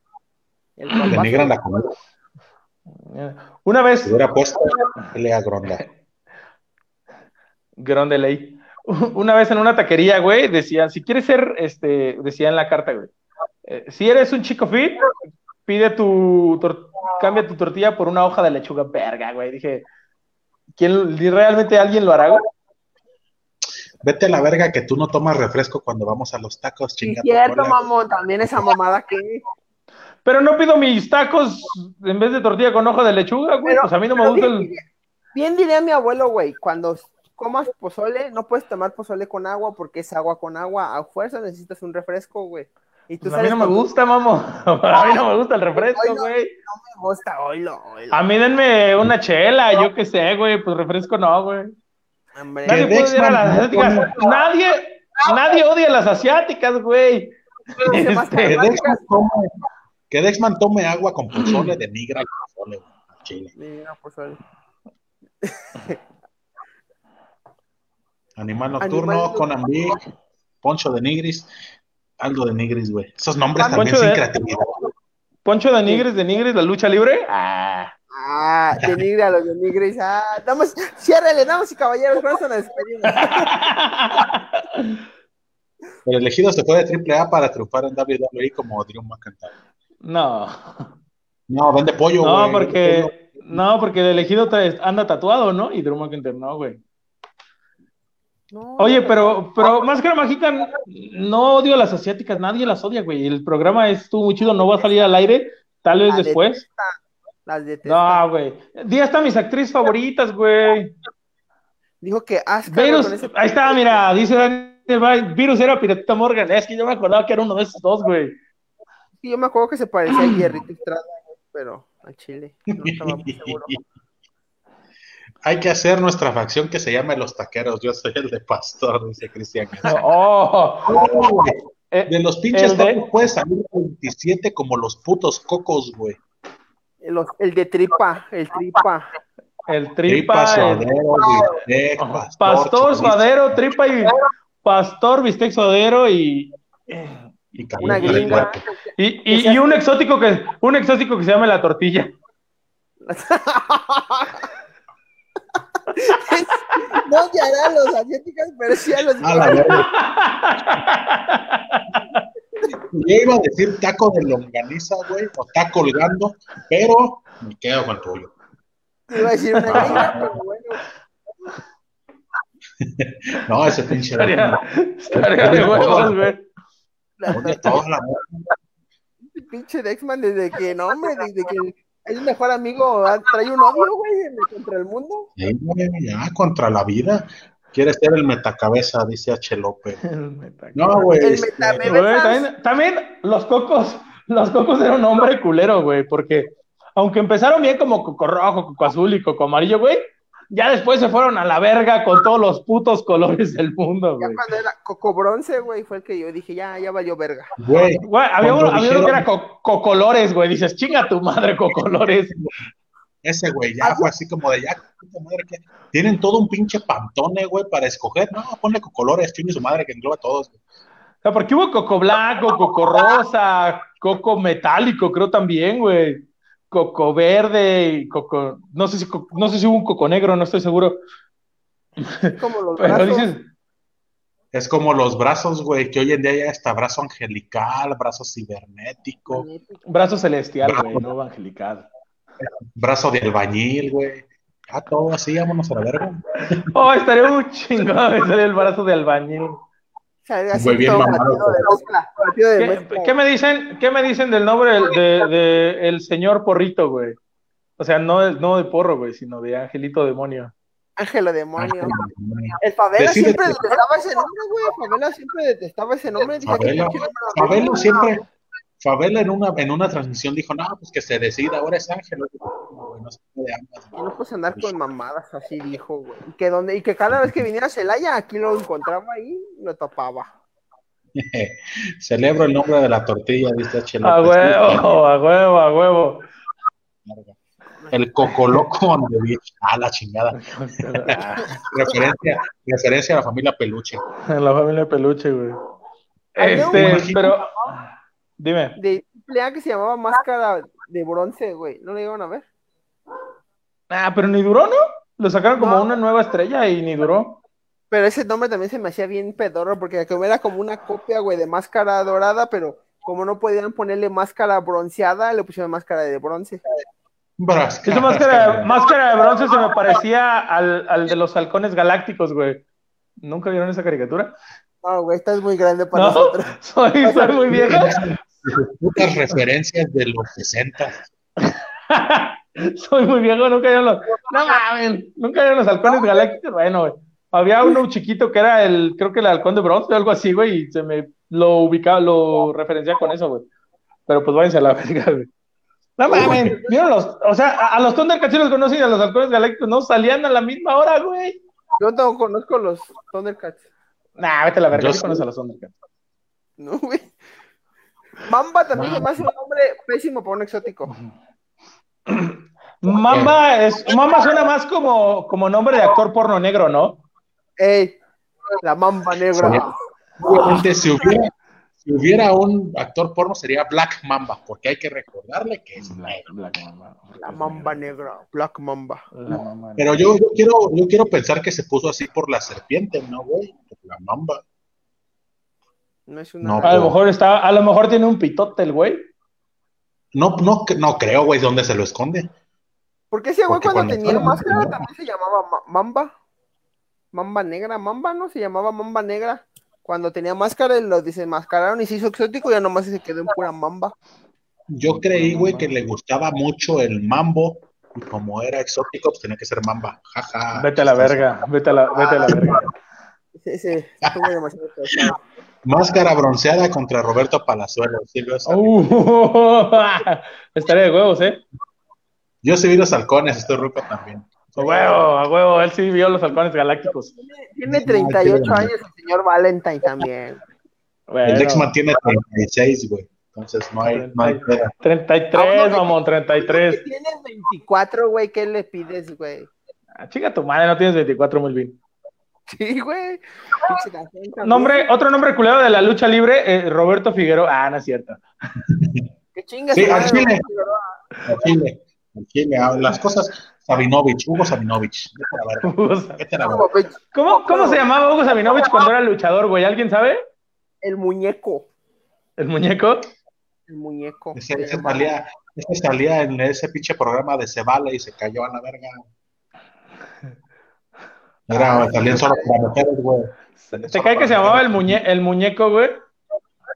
S1: Denigran la comida.
S2: Una vez,
S1: Si hubiera puesto pelea gronda.
S2: Grón de ley. Una vez en una taquería, güey, decían, si quieres ser, este, decía en la carta, güey, eh, si eres un chico fit, pide tu, tor- cambia tu tortilla por una hoja de lechuga, verga, güey. Dije, ¿quién, realmente alguien lo hará, güey?
S1: Vete a la verga que tú no tomas refresco cuando vamos a los tacos,
S3: Sí,
S1: chinga. tu
S3: cierto,
S1: cola.
S3: mamón, también esa mamada que...
S2: Pero no pido mis tacos en vez de tortilla con hoja de lechuga, güey.
S3: Pero-
S2: Pues a mí no me gusta
S3: bien,
S2: el...
S3: Bien diría mi abuelo, güey, cuando comas pozole, no puedes tomar pozole con agua porque es agua con agua. A fuerza necesitas un refresco, güey. Y tú
S2: Pues a mí no me gusta, mamo. A mí no me gusta el refresco,
S3: Ay, no.
S2: güey.
S3: Me gusta, oílo, oílo.
S2: A mí denme una chela, yo qué sé, güey. Pues refresco no, güey. Nadie
S1: Que
S2: puede odiar a las asiáticas. Nadie, nadie odia a las asiáticas, güey. Este,
S1: Que. Dexman tome, que Dexman tome agua con pozole, denigra el pozole, güey, al chile.
S3: Mira, pozole.
S1: Animal nocturno,
S3: Animal
S1: Conan Big, Poncho de Nigris, Aldo de Nigris, güey. Esos nombres
S2: Ah,
S1: también
S2: Poncho
S1: sin
S2: de-
S1: creatividad.
S2: Poncho de Nigris, de Nigris, la lucha libre. Ah.
S3: Ah, denigre a los denigres. Ah, damas, ciérrele, damas y caballeros, con eso nos despedimos.
S1: El elegido se fue de AAA para triunfar en WWE como Drew McIntyre.
S2: No,
S1: No, vende pollo, güey.
S2: no,
S1: pollo.
S2: porque, no, porque el elegido anda tatuado, ¿no? Y Drew McIntyre no, güey.
S3: No,
S2: Oye, pero, pero Máscara Mágica, no odio a las asiáticas, nadie las odia, güey. El programa estuvo muy chido, no va a salir al aire, tal vez
S3: de-
S2: después.
S3: Las.
S2: No, güey. Di hasta mis actrices favoritas, güey.
S3: Dijo que Asuka
S2: Virus,
S3: ese-
S2: ahí está, mira, dice Daniel Virus era Piratita Morgan. Es que yo me acordaba que era uno de esos dos, güey.
S3: Sí, yo me acuerdo que se parecía a güey, pero a Chile. No estaba muy seguro.
S1: Hay que hacer nuestra facción que se llame Los Taqueros. Yo soy el de Pastor, dice Cristian.
S2: Oh, eh,
S1: De los pinches
S2: El de-
S1: puedes salir 27 como los putos cocos, güey.
S3: El, el de tripa, el tripa.
S2: el
S1: Tripa,
S2: tripa, el
S1: suadero, bistec, pastor,
S2: pastor, suadero, tripa y pastor, bistec, suadero y,
S1: y
S3: Una gringa.
S2: y, y, y un exótico que un exótico que se llama la tortilla.
S3: no odiará a los asiáticos, pero sí a los.
S1: A. Yo iba a decir taco de longaniza, güey, o taco colgando, pero me quedo con el tuyo.
S3: Iba a decir una gringa, pero bueno.
S1: No, ese pinche.
S2: Estaría, estaría de huevos, güey.
S1: Toda la
S3: Pinche Dexman, desde que, no, hombre, desde que es mejor amigo, ah, trae un odio, güey, en- contra el mundo.
S1: Sí, güey, ya, contra la vida. Quiere ser el metacabeza, dice H. López. No, güey.
S3: El
S1: este.
S2: Güey, también, también los cocos, los cocos eran un hombre culero, güey, porque aunque empezaron bien como coco rojo, coco azul y coco amarillo, güey, ya después se fueron a la verga con todos los putos colores del mundo,
S3: Ya
S2: güey.
S3: cuando era Coco Bronce, güey, fue el que yo dije, ya, ya valió verga.
S1: Güey,
S2: Güey, había uno, había uno que era co- cocolores, güey, dices, chinga tu madre, cocolores.
S1: ese güey ya fue así como de ya, puta madre, que tienen todo un pinche pantone, güey, para escoger. No, ponle colores, chingue su madre que engloba a todos. güey.
S2: O sea, porque hubo coco blanco, coco rosa, coco metálico, creo también, güey. Coco verde y coco. No sé si, co- no sé si hubo un coco negro, no estoy seguro.
S3: Como los
S2: Pero
S3: brazos.
S2: dices,
S1: Es como los brazos, güey, que hoy en día ya está brazo angelical, brazo cibernético,
S2: brazo celestial, güey, no evangelical.
S1: brazo de albañil, güey. Ya todo así, vámonos a la verga.
S2: Oh, estaría muy chingón de salir el brazo de albañil.
S1: Bien mamado,
S3: de
S2: ¿Qué,
S3: mezcla.
S2: qué me dicen, ¿Qué me dicen del nombre del- de, de el señor porrito, güey? O sea, no, de- no de porro, güey, sino de angelito demonio.
S3: Ángelo demonio. El Favela siempre detestaba ese nombre, güey. Favela siempre detestaba ese nombre.
S1: Favela,
S3: "Qué pinche nombre
S1: Favela
S3: horrible".
S1: siempre, Favela en una, en una transmisión dijo, no, pues que se decida, ahora es Ángel. güey, No se puede ambas,
S3: Y
S1: güey.
S3: no puedes andar con mamadas, así dijo, güey. Y que, donde, y que cada vez que viniera a Celaya, aquí lo encontraba ahí y lo topaba.
S1: Celebro el nombre de la tortilla, dice H.
S2: A huevo, a huevo, a huevo.
S1: El Cocoloco on the beach. Ah, la chingada. referencia, referencia a la familia Peluche.
S2: la familia Peluche, güey. Este, pero. Dime.
S3: De pelea que se llamaba Máscara de Bronce, güey. ¿No le iban a ver?
S2: Ah, pero ni duró, ¿no? Lo sacaron como una nueva estrella y ni duró.
S3: Pero ese nombre también se me hacía bien pedorro, porque era como una copia, güey, de máscara dorada, pero como no podían ponerle máscara bronceada, le pusieron máscara de bronce.
S2: Esa máscara, máscara de bronce se me parecía al, al de los halcones galácticos, güey. ¿Nunca vieron esa caricatura?
S3: No, güey, estás muy grande para nosotros.
S2: Soy, soy muy
S1: Putas referencias de los 60.
S2: soy muy viejo, nunca vieron los. No mames, nunca vieron los halcones galácticos. Bueno, güey. Había uno chiquito que era el, creo que el halcón de bronce o algo así, güey, y se me lo ubicaba, lo referencia con eso, güey. Pero pues váyanse a la verga, güey. No mames, vieron los, o sea, a, los Thundercats sí los conocí, a los halcones galácticos no salían a la misma hora, güey.
S3: Yo no conozco los Thundercats.
S2: Nah, vete a la verga, yo conoces a los Thundercats.
S3: No, güey. Mamba también me hace un nombre pésimo para un exótico.
S2: Mamba es, Mamba suena más como, como nombre de actor porno negro, ¿no?
S3: Ey, la mamba negra.
S1: Obviamente, si hubiera, si hubiera un actor porno sería Black Mamba, porque hay que recordarle que es Black,
S3: Mamba. La mamba negra, Black Mamba.
S1: Pero yo, quiero, yo quiero pensar que se puso así por la serpiente, ¿no, güey? La mamba.
S2: No es una... a lo mejor está, a lo mejor tiene un pitote el güey.
S1: No, no, no creo, güey, ¿dónde se lo esconde?
S3: Porque ese güey cuando, tenía máscara también se llamaba Mamba. Mamba negra, Mamba, ¿no? Se llamaba Mamba negra. Cuando tenía máscara, lo desenmascararon y se hizo exótico y ya nomás se quedó en pura Mamba.
S1: Yo creí, güey, que le gustaba mucho el mambo y como era exótico, pues tenía que ser Mamba. Jaja.
S2: Vete a la verga, vete a la, vete a la verga.
S3: Sí, sí, demasiado
S1: Máscara bronceada contra Roberto Palazuelo.
S2: Uh, estaría de huevos, ¿eh?
S1: Yo sí vi los halcones, estoy ruco también.
S2: A huevo, a huevo, él sí vio los halcones galácticos.
S3: Tiene, 38 años el señor Valentine también.
S1: El Dexman tiene 36, güey. Entonces no hay, no hay
S2: 33, mamón, 33.
S3: Tienes 24, güey, ¿qué le pides, güey?
S2: Ah, chica tu madre, no tienes 24, muy bien.
S3: Sí, güey.
S2: Nombre, otro nombre culero de la lucha libre, eh, Roberto Figueroa. Ah, no es cierto.
S3: Qué chingas.
S1: Sí, al Chile. Al Chile. Al Chile. Ah, las cosas. Sabinovich, Hugo Sabinovich.
S2: ¿Cómo, ¿Cómo se llamaba Hugo Sabinovich cuando era luchador, güey? ¿Alguien sabe?
S3: El muñeco.
S2: ¿El muñeco?
S3: El muñeco.
S1: Ese, salía, ese salía en ese pinche programa de Se Vale y se cayó a la verga. Era, ah, salían solo para mujeres, güey.
S2: ¿Te cae que se llamaba el, muñe el muñeco, güey?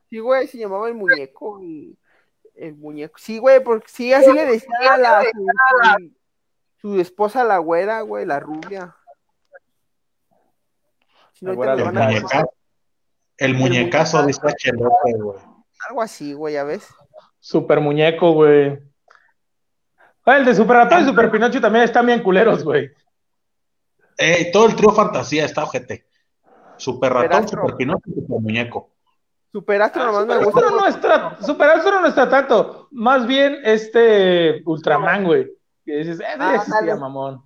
S3: Sí, güey, se llamaba el muñeco. El muñeco. Sí, güey, porque sí, así le decía a la, su, esposa, la güera, güey, la rubia.
S1: el, el, muñecazo, dice H. güey.
S3: Algo así, güey, ya ves.
S2: Super muñeco, güey. el de Super Ratón y Super Pinocho también están bien culeros, güey.
S1: Eh, todo el trío fantasía está ojete. Super ratón, super pinocho y super muñeco.
S3: Superastro nomás me
S2: gusta. No está, Superastro no está tanto. Más bien este Ultraman, güey. Que dices, eh, ah, existía, mamón.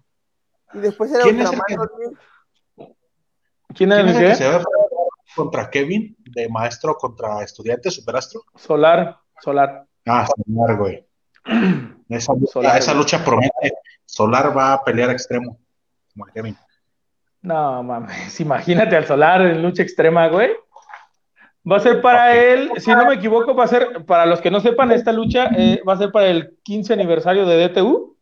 S3: Y después era ¿Quién Ultraman. Es
S1: el ¿Quién, es el que se ve contra Kevin, de maestro contra estudiante, Superastro?
S2: Solar, Solar.
S1: Ah, Solar, güey. Esa, esa lucha promete. Solar va a pelear extremo, como Kevin.
S2: No mames, imagínate al Solar en lucha extrema, güey. Va a ser para él, si no me equivoco, va a ser, para los que no sepan, esta lucha eh, va a ser para el 15 aniversario de DTU.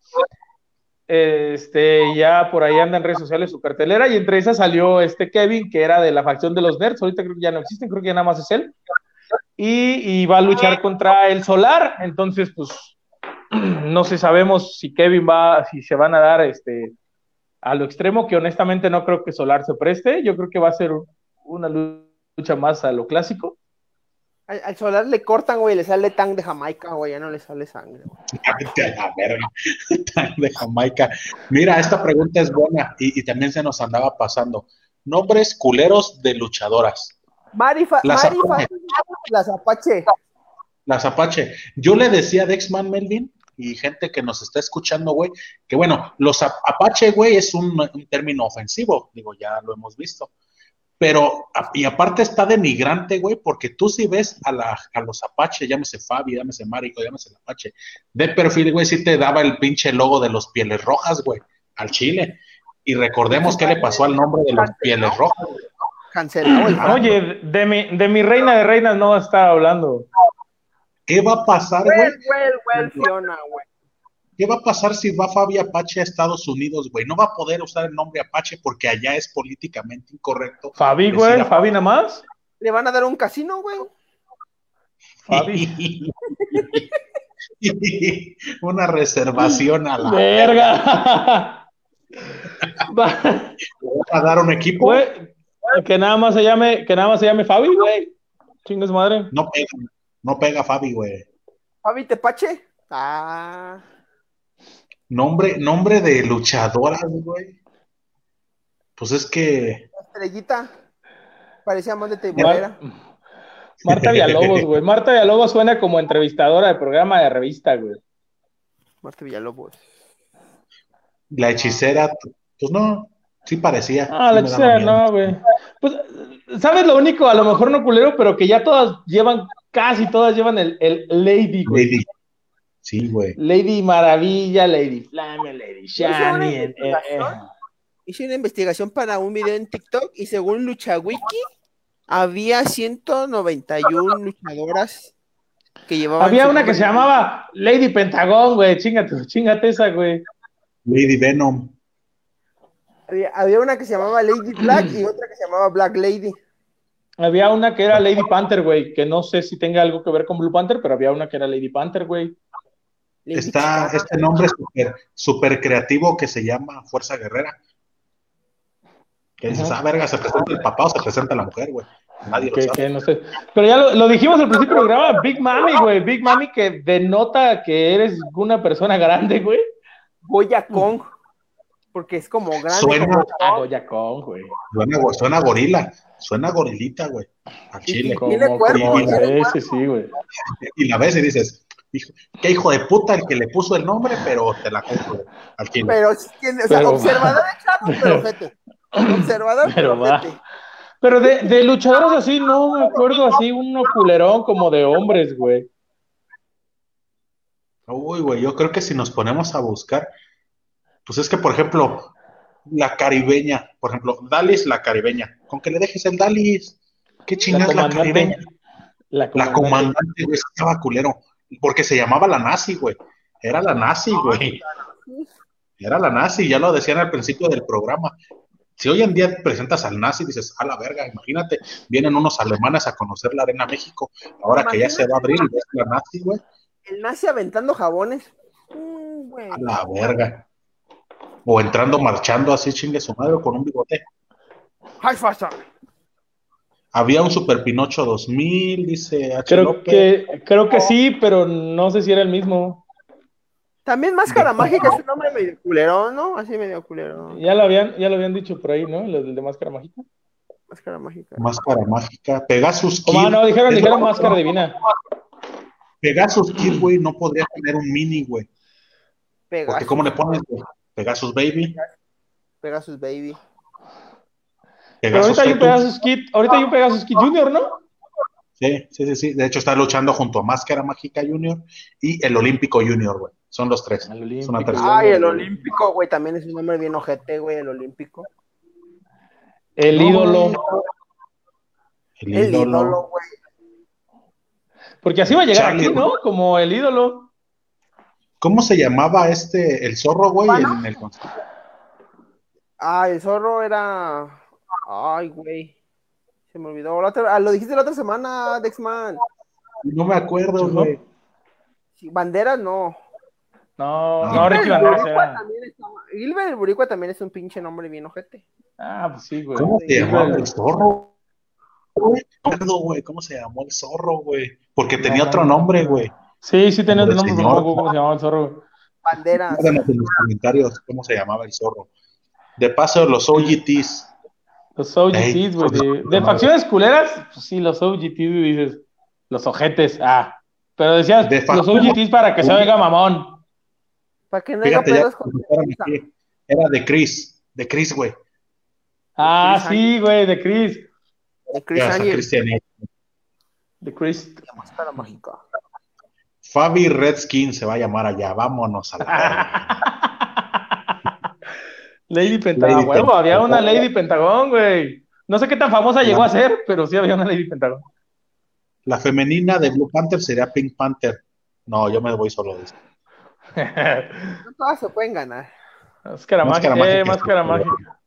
S2: Este, ya por ahí anda en redes sociales su cartelera, y entre esas salió este Kevin, que era de la facción de los nerds, ahorita creo que ya no existen, creo que ya nada más es él. Y, y va a luchar contra el Solar, entonces, pues, no sé, sabemos si Kevin va, si se van a dar este a lo extremo, que honestamente no creo que Solar se preste. Yo creo que va a ser una lucha más a lo clásico.
S3: Al, Solar le cortan, güey, le sale tan de Jamaica, güey, ya no le sale sangre.
S1: Tang de Jamaica. Mira, esta pregunta es buena y, también se nos andaba pasando. Nombres culeros de luchadoras.
S3: Marifa, las, Apache.
S1: las Apache. Las Apache. Yo le decía a Dexman Melvin y gente que nos está escuchando, güey, que bueno, los Apache, güey, es un, término ofensivo, digo, ya lo hemos visto. Pero, y aparte está denigrante, güey, porque tú si ves a, la, a los Apache, llámese Fabi, llámese Marico, llámese el Apache, de perfil, güey, sí te daba el pinche logo de los pieles rojas, güey, al Chile. Y recordemos qué le pasó al nombre de los pieles rojas, güey.
S2: Cancelado Oye, de mi, de mi reina de reinas no está hablando.
S1: ¿Qué va a pasar, güey? ¿Qué va a pasar si va Fabi Apache a Estados Unidos, güey? No va a poder usar el nombre Apache porque allá es políticamente incorrecto.
S2: Fabi, güey, Fabi nada más.
S3: Le van a dar un casino, güey.
S1: Fabi. Una reservación a la.
S2: Verga.
S1: va a dar un equipo.
S2: que nada más se llame, que nada más se llame Fabi, güey. Chingas madre.
S1: No pega, no pega Fabi, güey.
S3: Fabi Tepache. Ah.
S1: Nombre, nombre de luchadoras, güey. Pues es que.
S3: Estrellita. Parecía más de tiburera.
S2: Marta Villalobos, güey. Marta Villalobos suena como entrevistadora de programa de revista, güey.
S3: Marta Villalobos.
S1: La hechicera, pues no, sí parecía.
S2: Ah, la hechicera no, güey. Pues, ¿sabes lo único? A lo mejor no culero, pero que ya todas llevan, casi todas llevan el, el Lady, güey. Lady.
S1: Sí, güey.
S2: Lady Maravilla, Lady Flame, Lady Shani. Eh, eh.
S3: Hice una investigación para un video en TikTok y según LuchaWiki había 191 luchadoras que llevaban.
S2: Había una que se llamaba Lady Pentagón, güey. Chingate, chingate esa, güey.
S1: Lady Venom.
S3: Había, había, una que se llamaba Lady Black y otra que se llamaba Black Lady.
S2: Había una que era Lady Panther, güey, que no sé si tenga algo que ver con Blue Panther, pero había una que era Lady Panther, güey.
S1: Está este nombre súper creativo que se llama Fuerza Guerrera. Que dices, ah, verga, se presenta el papá o se presenta la mujer, güey. Nadie lo sabe.
S2: no sé. Pero ya lo, dijimos al principio del programa, Big Mami, güey. Big Mami que denota que eres una persona grande, güey.
S3: Goya Kong. Porque es como grande.
S1: Suena,
S3: como
S2: ah, Goya Kong, güey.
S1: Suena, suena gorila. Suena gorilita, güey. A Chile.
S3: Tiene cuerpo,
S2: sí, sí, güey.
S1: Y la ves y dices, qué hijo de puta el que le puso el nombre, pero te la compro al chile.
S3: Pero, o sea, observador de pero fete. Observador, pero,
S2: pero de, de, luchadores así, no me acuerdo así, un culerón como de hombres, güey.
S1: Uy, güey, yo creo que si nos ponemos a buscar, pues es que, por ejemplo, la caribeña, por ejemplo, Dalis la caribeña, con que le dejes el Dalis, qué chingada la, caribeña. La comandante, la comandante güey, estaba culero, porque se llamaba la nazi, güey, era la nazi, güey. Era la nazi, ya lo decían al principio del programa. Si hoy en día presentas al nazi, dices, a la verga, imagínate, vienen unos alemanes a conocer la Arena México, ahora que ya se va a abrir, ves la nazi, güey.
S3: El nazi aventando jabones. Mm,
S1: a la verga. O entrando marchando así, chingue su madre, con un bigote.
S3: High
S1: Había un Super Pinocho 2000, dice
S2: H. Creo que, creo que sí, pero no sé si era el mismo.
S3: También Máscara Mágica es un nombre medio culero, ¿no? Así medio culero.
S2: Ya lo habían, ya lo habían dicho por ahí, ¿no? Lo de Máscara Mágica.
S3: Máscara Mágica.
S1: Máscara Mágica. Pegasus
S2: Kid. no, dijeron, dijeron Máscara Divina.
S1: Pegasus Kid, güey, no podría tener un mini, güey. Pegasus. Porque ¿cómo le pones, güey? Pegasus Baby.
S3: Pegasus Baby.
S2: Pero ahorita hay un Pegasus Kid, ahorita hay un Pegasus Kid Junior, ¿no?
S1: Sí, sí, sí, sí. De hecho, está luchando junto a Máscara Mágica Junior y el Olímpico Junior, güey. Son los tres.
S3: El Ay, el Olímpico, güey, también es un nombre bien ojete, güey, el Olímpico.
S2: El ídolo.
S3: El, ídolo, güey.
S2: Porque así va a llegar aquí, ¿no? Como el ídolo.
S1: ¿Cómo se llamaba este, el zorro, güey, en el
S3: Ah, el zorro era. Ay, güey. Se me olvidó. Ah, lo dijiste la otra semana, Dexman.
S1: No me acuerdo, güey.
S3: bandera no.
S2: No, no, Ricky Banderas era.
S3: Gilbert el Buricua también es un pinche nombre bien ojete.
S2: Ah, pues sí, güey.
S1: ¿Cómo se llamaba el zorro? Güey, ¿Cómo se llamó el zorro, güey? Porque tenía otro nombre, güey.
S2: Sí, sí tenía otro nombre, cómo se llamaba el zorro.
S3: Banderas.
S1: en los comentarios cómo se llamaba el zorro. De paso, los OGTs.
S2: Los OGTs, güey. De, de, facciones culeras, pues sí, los OGTs, dices. Los ojetes, ah. Pero decías, los OGTs para que se oiga mamón.
S3: Para que no haya
S1: Fíjate, ya
S3: pedos con.
S1: Era de Chris, de Chris, güey.
S2: Ah,
S3: Chris
S2: sí, güey, de Chris.
S3: de Chris.
S1: Cristian.
S2: De Chris.
S3: La máscara mágica.
S1: Fabi Redskin se va a llamar allá. Vámonos a la.
S2: Lady Pentagón, huevo, había una Lady Pentagón, güey. No sé qué tan famosa llegó a ser, pero sí había una Lady Pentagón.
S1: La femenina de Blue Panther sería Pink Panther. No, yo me voy solo de esto.
S3: No todas se pueden ganar.
S2: máscara
S1: Máscara
S2: mágica, eh, máscara mágica.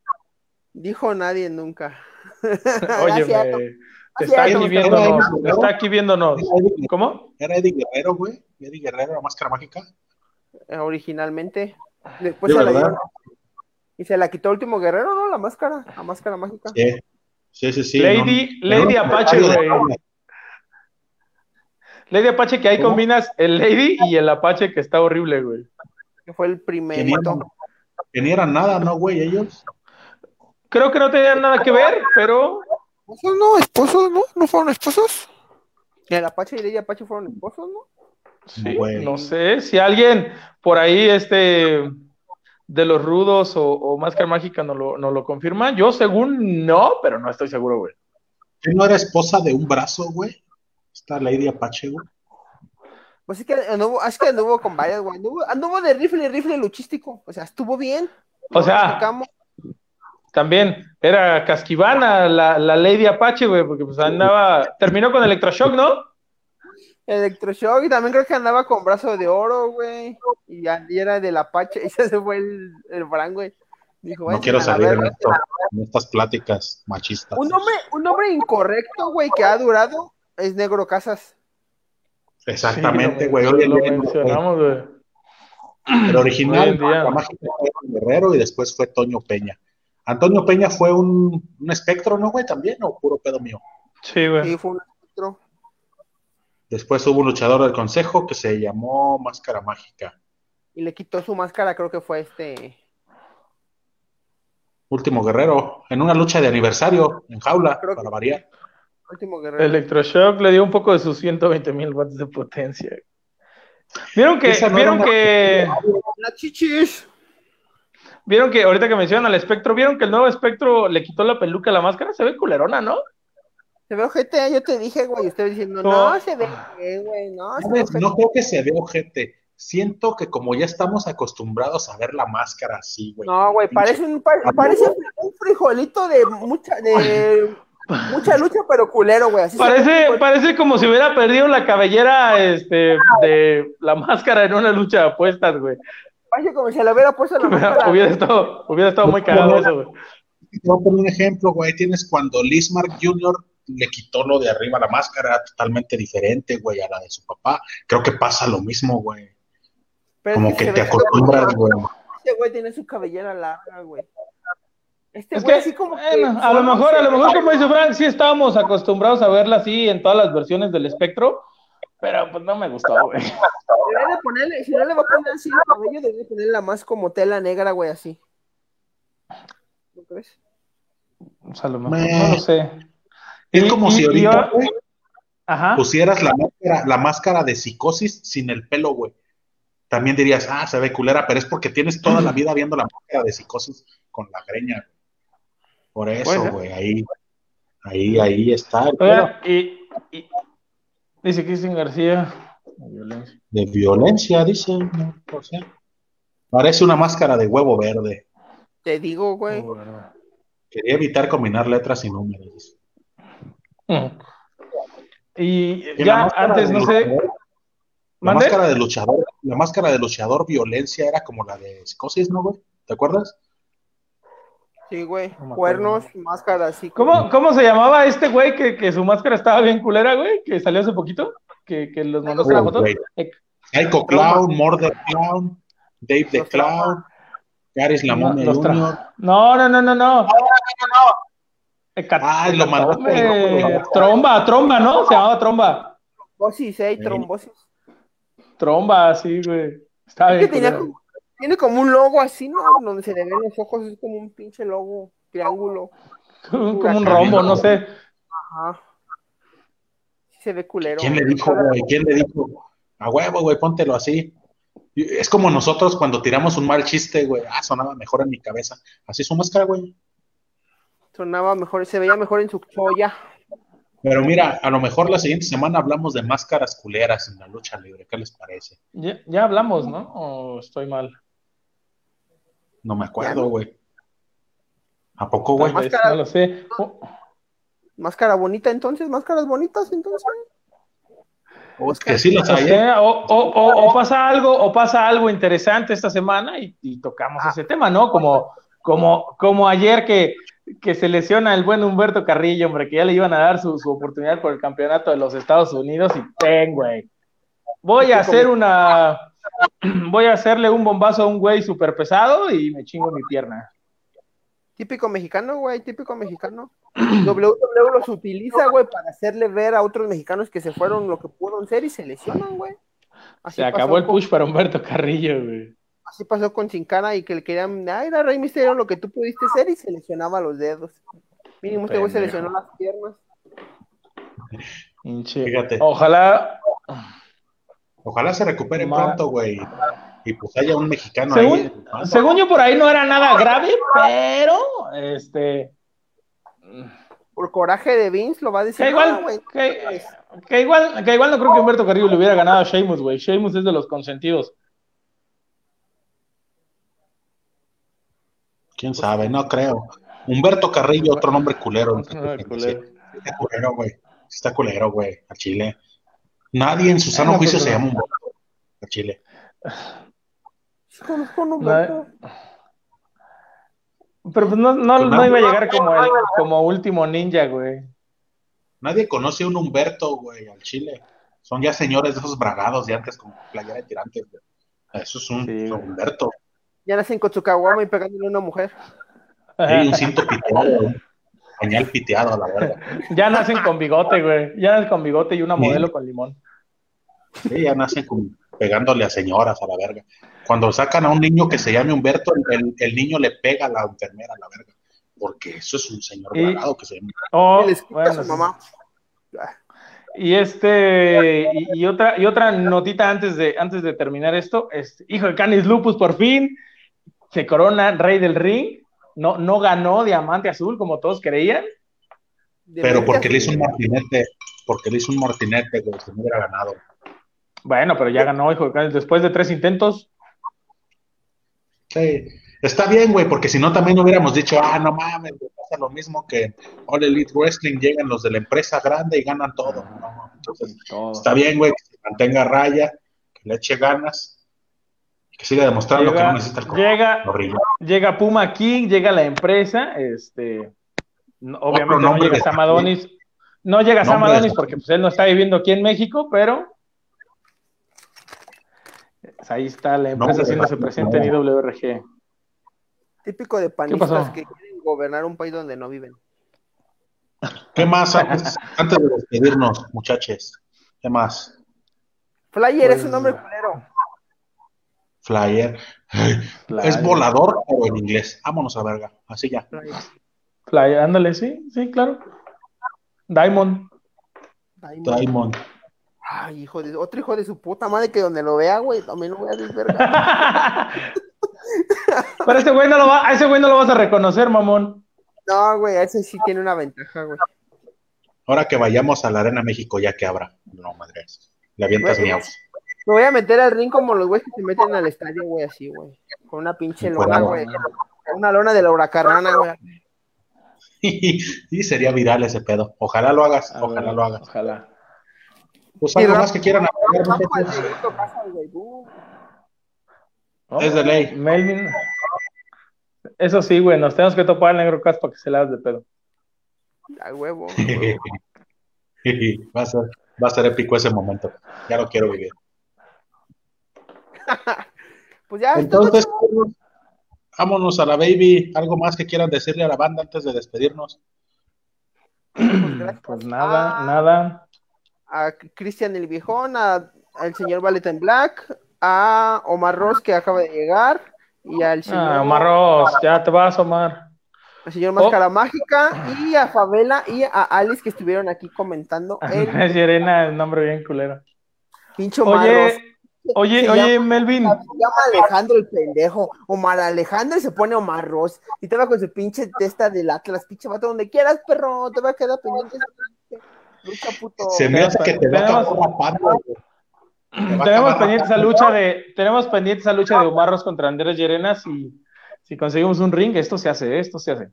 S3: Dijo nadie nunca.
S2: Oye, está aquí viéndonos, está aquí viéndonos. ¿Cómo?
S1: Era Eddie Guerrero, güey. Eddie Guerrero, la máscara mágica.
S3: Eh, Originalmente. Después
S1: ¿De
S3: se la dieron. Y se la quitó Último Guerrero, ¿no? La máscara. La máscara mágica.
S1: Sí, sí, sí. sí,
S2: Lady,
S1: no-
S2: Lady
S1: no-
S2: Apache, güey. Lady Apache, que ahí
S1: ¿Cómo?
S2: combinas el Lady y el Apache, que está horrible, güey.
S3: Que fue el primerito.
S1: que ni eran nada, ¿no, güey? Ellos.
S2: Creo que no tenían nada que ver, pero
S3: ¿Esposos no? ¿Esposos no? ¿No fueron esposos? El Apache y Lady Apache fueron esposos, ¿no?
S2: sí,
S1: Güey.
S2: no sé. Si alguien por ahí, este, de los rudos o, o Máscara Mágica nos lo, nos lo confirma, yo según no, pero no estoy seguro, güey.
S1: ¿Que no era esposa de un brazo, güey? Esta Lady Apache, güey.
S3: Pues es que anduvo, es que anduvo con varias, güey. Anduvo, anduvo de rifle, rifle luchístico. O sea, estuvo bien.
S2: O sea. También era Casquivana la, la Lady Apache, güey, porque pues andaba, terminó con Electroshock, ¿no?
S3: Electroshock y también creo que andaba con brazo de oro, güey. Y, era del Apache. Y ese fue el, el güey. Dijo,
S1: No
S3: "Váyanse
S1: quiero salir en,
S3: verga".
S1: esto, en estas pláticas machistas.
S3: Un hombre, un hombre incorrecto, güey, que ha durado es Negro Casas.
S1: Exactamente,
S2: Sí,
S1: güey.
S2: lo,
S1: Hoy
S2: lo mencionamos, güey.
S1: El original, la mágica fue Guerrero y después fue Toño Peña. Antonio Peña fue un, un espectro, ¿no, güey? También, o puro pedo mío.
S2: Sí, güey.
S3: Y fue un espectro.
S1: Después hubo un luchador del consejo que se llamó Máscara Mágica.
S3: Y le quitó su máscara, creo que fue este.
S1: Último guerrero, en una lucha de aniversario, en jaula,
S3: Creo que-
S1: para variar.
S3: Último guerrero.
S2: Electroshock le dio un poco de sus 120 mil watts de potencia. Vieron que,
S1: no
S2: vieron
S1: una-
S2: que,
S3: La chichis.
S2: Vieron que, ahorita que mencionan al espectro, vieron que el nuevo espectro le quitó la peluca a la máscara, se ve culerona, ¿no?
S3: Se ve ojete, yo te dije, güey. Usted diciendo,
S2: No.
S3: no, se ve, güey, no, se ve.
S1: No creo que se vea ojete. Siento que como ya estamos acostumbrados a ver la máscara así, güey.
S3: No, güey, parece un, pa- parece un frijolito de mucha, de mucha lucha, pero culero, güey. Así ve,
S2: Parece, parece como si hubiera perdido la cabellera este, de la máscara en una lucha de apuestas, güey.
S3: Parece como si le hubiera puesto la máscara.
S2: Hubiera estado, hubiera estado muy cagado eso, güey.
S1: Te voy a poner un ejemplo, güey. Tienes cuando Lismark Jr. le quitó lo de arriba la máscara, totalmente diferente, güey, a la de su papá. Creo que pasa lo mismo, güey.
S3: Pero
S1: Como que
S3: se
S1: te acostumbras, güey.
S3: Este güey tiene su cabellera larga, güey. Este
S2: Es
S3: güey
S2: que,
S3: así como que-
S2: bueno, a lo mejor, a lo mejor, como dice Frank, sí estábamos acostumbrados a verla así en todas las versiones del espectro, pero pues no me gustó, güey.
S3: Debería de ponerle, si no le va a poner así el cabello, debería de ponerla más como tela negra, güey, así. ¿No crees?
S2: O sea, a lo mejor, no lo sé.
S1: Es
S2: Y-
S1: como
S2: y-
S1: si ahorita,
S2: yo-
S1: güey,
S2: Ajá.
S1: pusieras la máscara, la máscara de psicosis sin el pelo, güey. También dirías, ah, se ve culera, pero es porque tienes toda la vida viendo la máscara de psicosis con la greña. Por eso, güey, ahí, ahí, ahí está
S2: Oigan, y, y- dice Cristian García. violencia.
S1: de violencia, dice. ¿no? O sea, parece una máscara de huevo verde.
S3: Te digo, güey.
S2: Oh.
S1: Quería evitar combinar letras y números.
S2: Mm. Y ya antes,
S1: de
S2: no sé.
S1: luchador- La máscara de luchador, la máscara de luchador violencia era como la de psicosis, ¿no, güey? ¿Te acuerdas?
S3: Sí, güey.
S2: No.
S3: Cuernos, máscara así.
S2: ¿Cómo, ¿Cómo se llamaba este güey que, que su máscara estaba bien culera, güey? Que salió hace poquito. Que, que los mandó la
S1: Oh,
S2: foto.
S1: güey.
S2: Eh,
S1: Psycho Clown, Murder Clown, Dave the Clown, Caris la
S2: no, tra-
S1: Junior.
S2: no, no, no, no, no. Hecat-
S1: Ay, lo mandó.
S2: Eh, tromba, tromba, ¿no? Se llamaba tromba.
S3: Trombosis, eh,
S1: Sí.
S3: trombosis.
S2: Tromba, sí, güey. Estaba
S3: Es que
S2: bien.
S3: tenía como, tiene como un logo así, ¿no? Donde se le ven los ojos, es como un pinche logo, triángulo.
S2: Como un rombo, no sé.
S3: Ajá. Sí se ve culero.
S1: ¿Quién le dijo, güey? ¿Quién le dijo? A huevo, güey, póntelo así. Es como nosotros cuando tiramos un mal chiste, güey. Ah, sonaba mejor en mi cabeza. Así es su máscara, güey.
S3: Sonaba mejor, se veía mejor en su joya.
S1: Pero mira, a lo mejor la siguiente semana hablamos de máscaras culeras en la lucha libre. ¿Qué les parece?
S2: Ya, ya hablamos, ¿no? ¿O estoy mal?
S1: No me acuerdo, güey. ¿A poco, güey?
S3: Máscara-
S2: No lo sé. Oh,
S3: Máscara bonita entonces, máscaras bonitas entonces.
S1: Es que sí las
S2: no
S1: hay.
S2: sé, o, o- o- o pasa algo, o pasa algo interesante esta semana y, y tocamos
S3: Ah.
S2: ese tema, ¿no? Como, como, como ayer que, que se lesiona el buen Humberto Carrillo, hombre, que ya le iban a dar su, su oportunidad por el campeonato de los Estados Unidos y ten, güey. Voy a hacer una, voy a hacerle un bombazo a un güey súper pesado y me chingo mi pierna.
S3: Típico mexicano, güey, típico mexicano. WWE los utiliza, güey, para hacerle ver a otros mexicanos que se fueron lo que pudieron ser y se lesionan, güey. Así
S2: Se acabó el
S3: con-
S2: push para Humberto Carrillo, güey.
S3: Así pasó con Sin Cara y que le querían, ay, era Rey Misterio lo que tú pudiste ser y se lesionaba los dedos. Mínimo este güey se lesionó las piernas.
S1: Fíjate.
S2: Ojalá,
S1: Ojalá se recupere pronto, güey. Y pues haya un mexicano
S2: Según,
S1: ahí.
S2: según yo por ahí no era nada grave, pero este
S3: Por coraje de Vince lo va a decir.
S2: que
S3: "No,
S2: igual,
S3: güey,
S2: que, que igual, que igual no creo que Humberto Carrillo le hubiera ganado a Sheamus, güey. Sheamus es de los consentidos.
S1: ¿Quién sabe? No creo. Humberto Carrillo, otro nombre culero.
S2: Culero.
S1: Está culero, güey. Está culero, güey, a Chile. Nadie en su sano juicio
S2: pues,
S1: se llama Humberto a Chile.
S3: conozco un Humberto".
S2: Pero pues no, no,
S1: Pues
S2: no
S1: no.
S2: iba a llegar como, el, como último ninja, güey.
S1: Nadie conoce a un Humberto, güey, al Chile. Son ya señores de esos bragados de antes con playera de tirantes, güey. Eso es un
S2: Sí, güey.
S1: Humberto.
S3: Ya nacen con su caguama y pegándole a una mujer.
S1: Sí, un cinto piteado, un pañal piteado a la verga.
S2: Ya nacen con bigote, güey. Ya nacen con bigote y una modelo con limón.
S1: Sí, ya nacen con- pegándole a señoras a la verga. Cuando sacan a un niño que se llame Humberto, el, el niño le pega a la enfermera a la verga. Porque eso es un señor
S2: Y-
S1: bragado que se llama.
S2: Oh,
S3: le
S2: bueno,
S3: a su
S2: sí.
S3: mamá.
S2: Y este, y, y otra, y otra notita antes de, antes de terminar esto, este, hijo de Canis Lupus por fin se corona rey del ring, no, no ganó diamante azul como todos creían,
S1: Pero porque le hizo un martinete, porque le hizo un martinete, que no hubiera ganado.
S2: Bueno, pero ya ganó hijo después de tres intentos,
S1: Sí, está bien, güey, porque si no también hubiéramos dicho, ah, no mames, pasa lo mismo que All Elite Wrestling, llegan los de la empresa grande y ganan todo. No, entonces, está bien, güey, que se mantenga a raya, que le eche ganas, que siga demostrando que
S2: llega,
S1: no necesita el
S2: llega,
S1: horrible.
S2: llega Puma King, llega la empresa, este, no- obviamente no llega
S1: de-
S2: Sam Adonis, no llega Sam
S1: Nombre de-
S2: Adonis porque pues, él no está viviendo aquí en México, pero pues, ahí está la empresa
S1: de-
S2: haciéndose presente en IWRG.
S3: Típico de panistas que quieren gobernar un país donde no viven.
S1: ¿Qué más antes, antes de despedirnos, muchachos? ¿Qué más?
S3: Flyer
S2: Pues-
S3: es un nombre culero.
S1: Flyer.
S2: Flyer.
S1: Es volador, pero en inglés. Vámonos a verga. Así ya.
S3: Flyer.
S2: Fly, ándale, sí, sí, claro. Diamond.
S3: Diamond.
S1: Diamond.
S3: Ay, hijo de otro hijo de su puta madre que donde lo vea, güey, también lo voy a desvergar.
S2: Pero ese güey no lo va, a ese güey no lo vas a reconocer, mamón.
S3: No, güey, ese sí tiene una ventaja, güey.
S1: Ahora que vayamos a la Arena México, ya que abra. No, madre. Le avientas
S3: Güey,
S1: miaus.
S3: Me voy a meter al ring como los güeyes que se meten al estadio, güey, así, güey. Con una pinche lona, güey. Una lona de la huracarrana, güey.
S1: y sería viral ese pedo. Ojalá lo hagas,
S2: A
S1: ojalá
S2: ver,
S1: lo hagas.
S2: Ojalá.
S1: Pues algo más que quieran
S3: el.
S2: Oh,
S1: Es de ley.
S2: Melvin. Eso sí, güey, nos tenemos que topar al negro Cas para que se la hagas de pedo.
S3: A huevo.
S1: va, a ser, va a ser épico ese momento. Ya lo quiero vivir.
S3: Pues ya, todo,
S1: Entonces, vámonos a la baby. ¿Algo más que quieran decirle a la banda antes de despedirnos?
S3: pues,
S2: Pues nada,
S3: a-
S2: nada.
S3: A Cristian el Viejón, a, al señor Valeta Black, a Omar Ross que acaba de llegar, y al señor,
S2: Ah, Omar Ross, ya te vas, Omar.
S3: al señor Máscara Mágica, y a Favela y a Alice que estuvieron aquí comentando el
S2: Es Serena, el nombre bien culero.
S3: pincho Omar Ross.
S2: Oye, Oye,
S3: Se
S2: oye,
S3: llama-
S2: Melvin.
S3: Se llama Alejandro el pendejo. Omar Alejandro y se pone Omar Ross. Y te va con su pinche testa del Atlas, pinche vato, donde quieras, perro. Te va a quedar pendiente. Esa Lucha, puto.
S1: Se me hace que te va a
S2: Tenemos-
S1: va a
S2: Tenemos pendiente esa lucha de, tenemos pendiente esa lucha de Omar Ross contra Andrés Llerenas y si conseguimos un ring, esto se hace, esto se hace.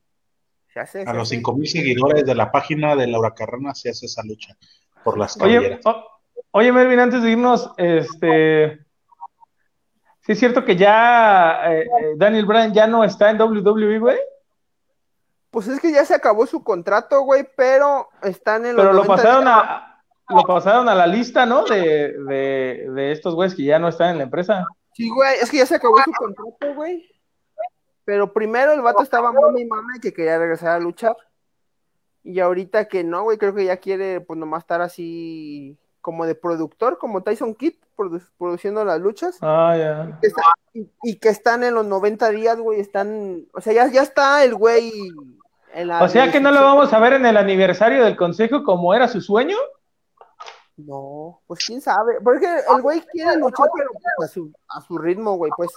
S3: Se hace,
S1: A
S3: se
S1: los
S3: hace.
S1: 5000 seguidores de la página de Laura Carrana se hace esa lucha por las
S2: Oye,
S1: cabelleras.
S2: o- oye, Melvin, antes de irnos, este, sí es cierto que ya eh, eh, Daniel Bryan ya no está en WWE, güey,
S3: Pues es que ya se acabó su contrato, güey, pero están en los.
S2: pero lo
S3: 90
S2: pasaron
S3: días.
S2: a, lo pasaron a la lista, ¿no? De, de, de estos güeyes que ya no están en la empresa.
S3: Sí, güey, es que ya se acabó su contrato, güey. Pero primero el vato estaba mami y mami que quería regresar a luchar. Y ahorita que no, güey, creo que ya quiere, pues nomás estar así como de productor, como Tyson Kidd, produ- produciendo las luchas.
S2: Ah, ya.
S3: Y, y que están en los 90 días, güey, están, o sea, ya, ya está el güey.
S2: O sea que no lo vamos a ver en el aniversario del consejo como era su sueño.
S3: No, pues quién sabe, porque el güey quiere luchar, pero pues, a su, a su ritmo, güey, pues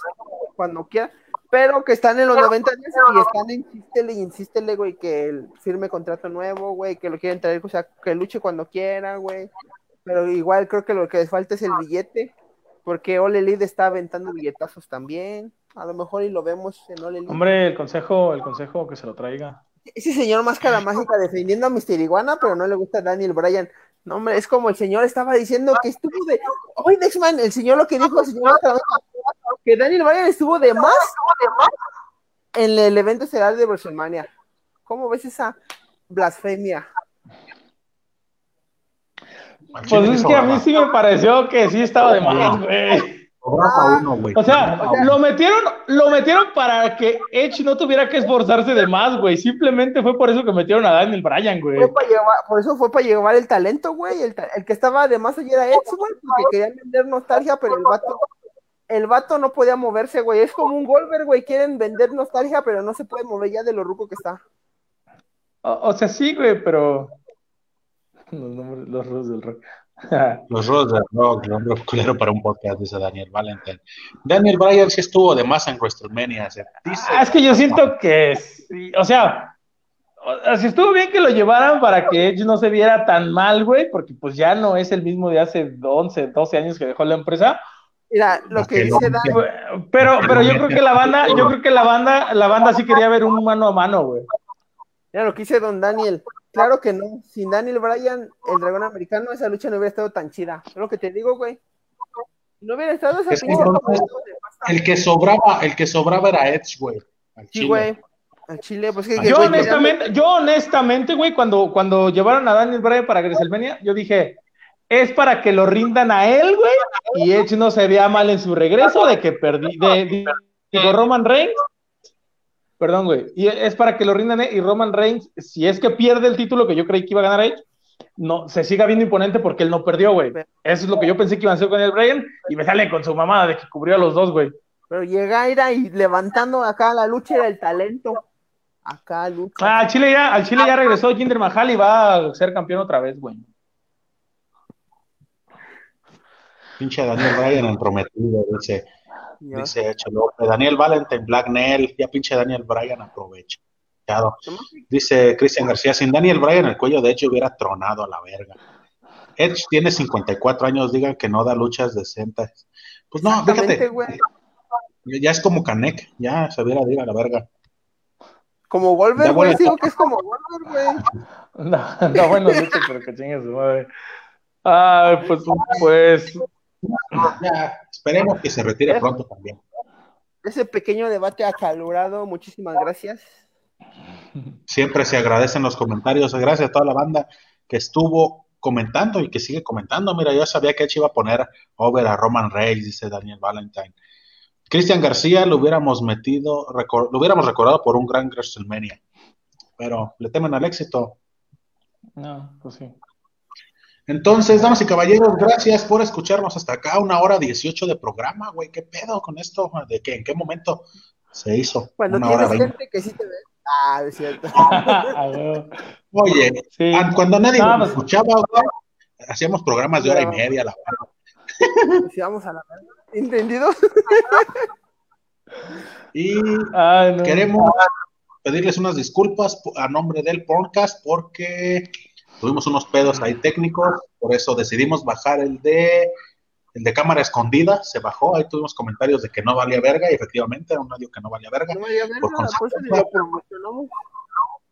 S3: cuando quiera, pero que están en los 90 días y están insístele y insístele, güey, que él firme contrato nuevo, güey, que lo quieren traer, o sea, que luche cuando quiera, güey, pero igual creo que lo que les falta es el billete, porque Ole Elite está aventando billetazos también, a lo mejor y lo vemos en Ole Elite.
S2: Hombre, el consejo, el consejo que se lo traiga.
S3: Ese señor máscara mágica defendiendo a Mister Iguana, pero no le gusta a Daniel Bryan. No, hombre, es como el señor estaba diciendo que estuvo de. Hoy, Dexman, el señor lo que dijo, el señor Máscara Mágica, que Daniel Bryan estuvo de más en el evento estelar de WrestleMania. ¿Cómo ves esa blasfemia?
S2: Pues es que a mí sí me pareció que sí estaba de más, güey.
S1: Uno, güey.
S2: O sea, lo metieron, lo metieron para que Edge no tuviera que esforzarse de más, güey. Simplemente fue por eso que metieron a Daniel Bryan, güey.
S3: Llevar, por eso fue para llevar el talento, güey. El, que estaba de más allá era Edge, güey, porque querían vender nostalgia, pero el vato, el vato no podía moverse, güey. Es como un Goldberg, güey. Quieren vender nostalgia, pero no se puede mover ya de lo ruco que está.
S2: O, o sea, sí, güey, pero. Los nombres, los del rock.
S1: Los Rods del Rock, el hombre culero para un podcast, dice Daniel Valentine. Daniel Bryan sí estuvo de más en WrestleMania. se dice.
S2: Ah, es que yo siento que sí, o sea, si estuvo bien que lo llevaran para que Edge no se viera tan mal, güey, porque pues ya no es el mismo de hace 11, 12 años que dejó la empresa,
S3: Mira, lo que
S1: que
S3: dice Dan,
S2: pero, pero yo creo que la banda, yo creo que la banda, la banda sí quería ver un mano a mano, güey.
S3: mira lo que dice Don Daniel. Claro que no. Sin Daniel Bryan, el dragón americano, esa lucha no hubiera estado tan chida. Es lo que te digo, güey. No hubiera estado esa
S1: Es que entonces- El que sobraba, el que sobraba era Edge, güey. al
S3: Sí,
S1: chile.
S3: güey. Al Chile, pues que.
S1: Yo
S3: que,
S2: Yo
S3: güey,
S2: honestamente, yo honestamente, güey, cuando, cuando llevaron a Daniel Bryan para WrestleMania, yo dije, es para que lo rindan a él, güey, y Edge no se vea mal en su regreso de que perdí, de, de- digo, Roman Reigns, perdón, güey, y es para que lo rindan eh, y Roman Reigns, si es que pierde el título que yo creí que iba a ganar Edge, no, se siga viendo imponente porque él no perdió, güey. Eso es lo que yo pensé que iban a hacer con el Bryan, y me sale con su mamada de que cubrió a los dos, güey.
S3: Pero llega era y levantando acá la lucha era el talento. Acá lucha.
S2: Ah, al Chile ya, al Chile ya regresó Jinder Mahal y va a ser campeón otra vez, güey.
S1: Pinche Daniel Bryan entrometido, dice, Dice Echo López. Daniel Valentine, Black Nail, ya pinche Daniel Bryan aprovechado. Dice Cristian García, sin Daniel Bryan el cuello de Edge hubiera tronado a la verga. Edge tiene 54 años, digan que no da luchas decentes. Pues no, fíjate, ya es como Canek, ya se hubiera dicho a la verga.
S3: Como Wolver,
S1: Ya
S3: güey.
S1: buena
S3: Digo que es como Wolver, güey.
S2: No, no, bueno, lucha, pero que chingue su madre. Ay, pues, pues,
S1: Ya, esperemos que se retire pronto también.
S3: Ese pequeño debate acalorado. Muchísimas gracias.
S1: Siempre se agradecen los comentarios. Gracias a toda la banda que estuvo comentando y que sigue comentando. Mira, yo sabía que Edge iba a poner over a Roman Reigns, dice Daniel Valentine. Cristian García lo hubiéramos metido, lo hubiéramos recordado por un gran WrestleMania. Pero le temen al éxito.
S2: no, pues sí.
S1: Entonces, damas y caballeros, gracias por escucharnos hasta acá. Una hora 18 de programa, güey. ¿Qué pedo con esto? ¿De qué? ¿En qué momento se hizo?
S3: Cuando
S1: Una
S3: tienes gente que sí te ve. Ah, es cierto.
S1: Oye,
S2: sí.
S1: cuando nadie
S2: No,
S1: nos escuchaba, güey, hacíamos programas de hora y media, la verdad.
S3: Si vamos a la. ¿Entendido?
S1: Y
S2: Ay, no.
S1: queremos pedirles unas disculpas a nombre del podcast porque tuvimos unos pedos ahí técnicos, por eso decidimos bajar el de el de cámara escondida, se bajó, ahí tuvimos comentarios de que no valía verga y efectivamente era un audio que no valía verga.
S3: No vaya a ver
S1: Por
S3: ni
S1: consecuencia-
S3: lo promocionamos.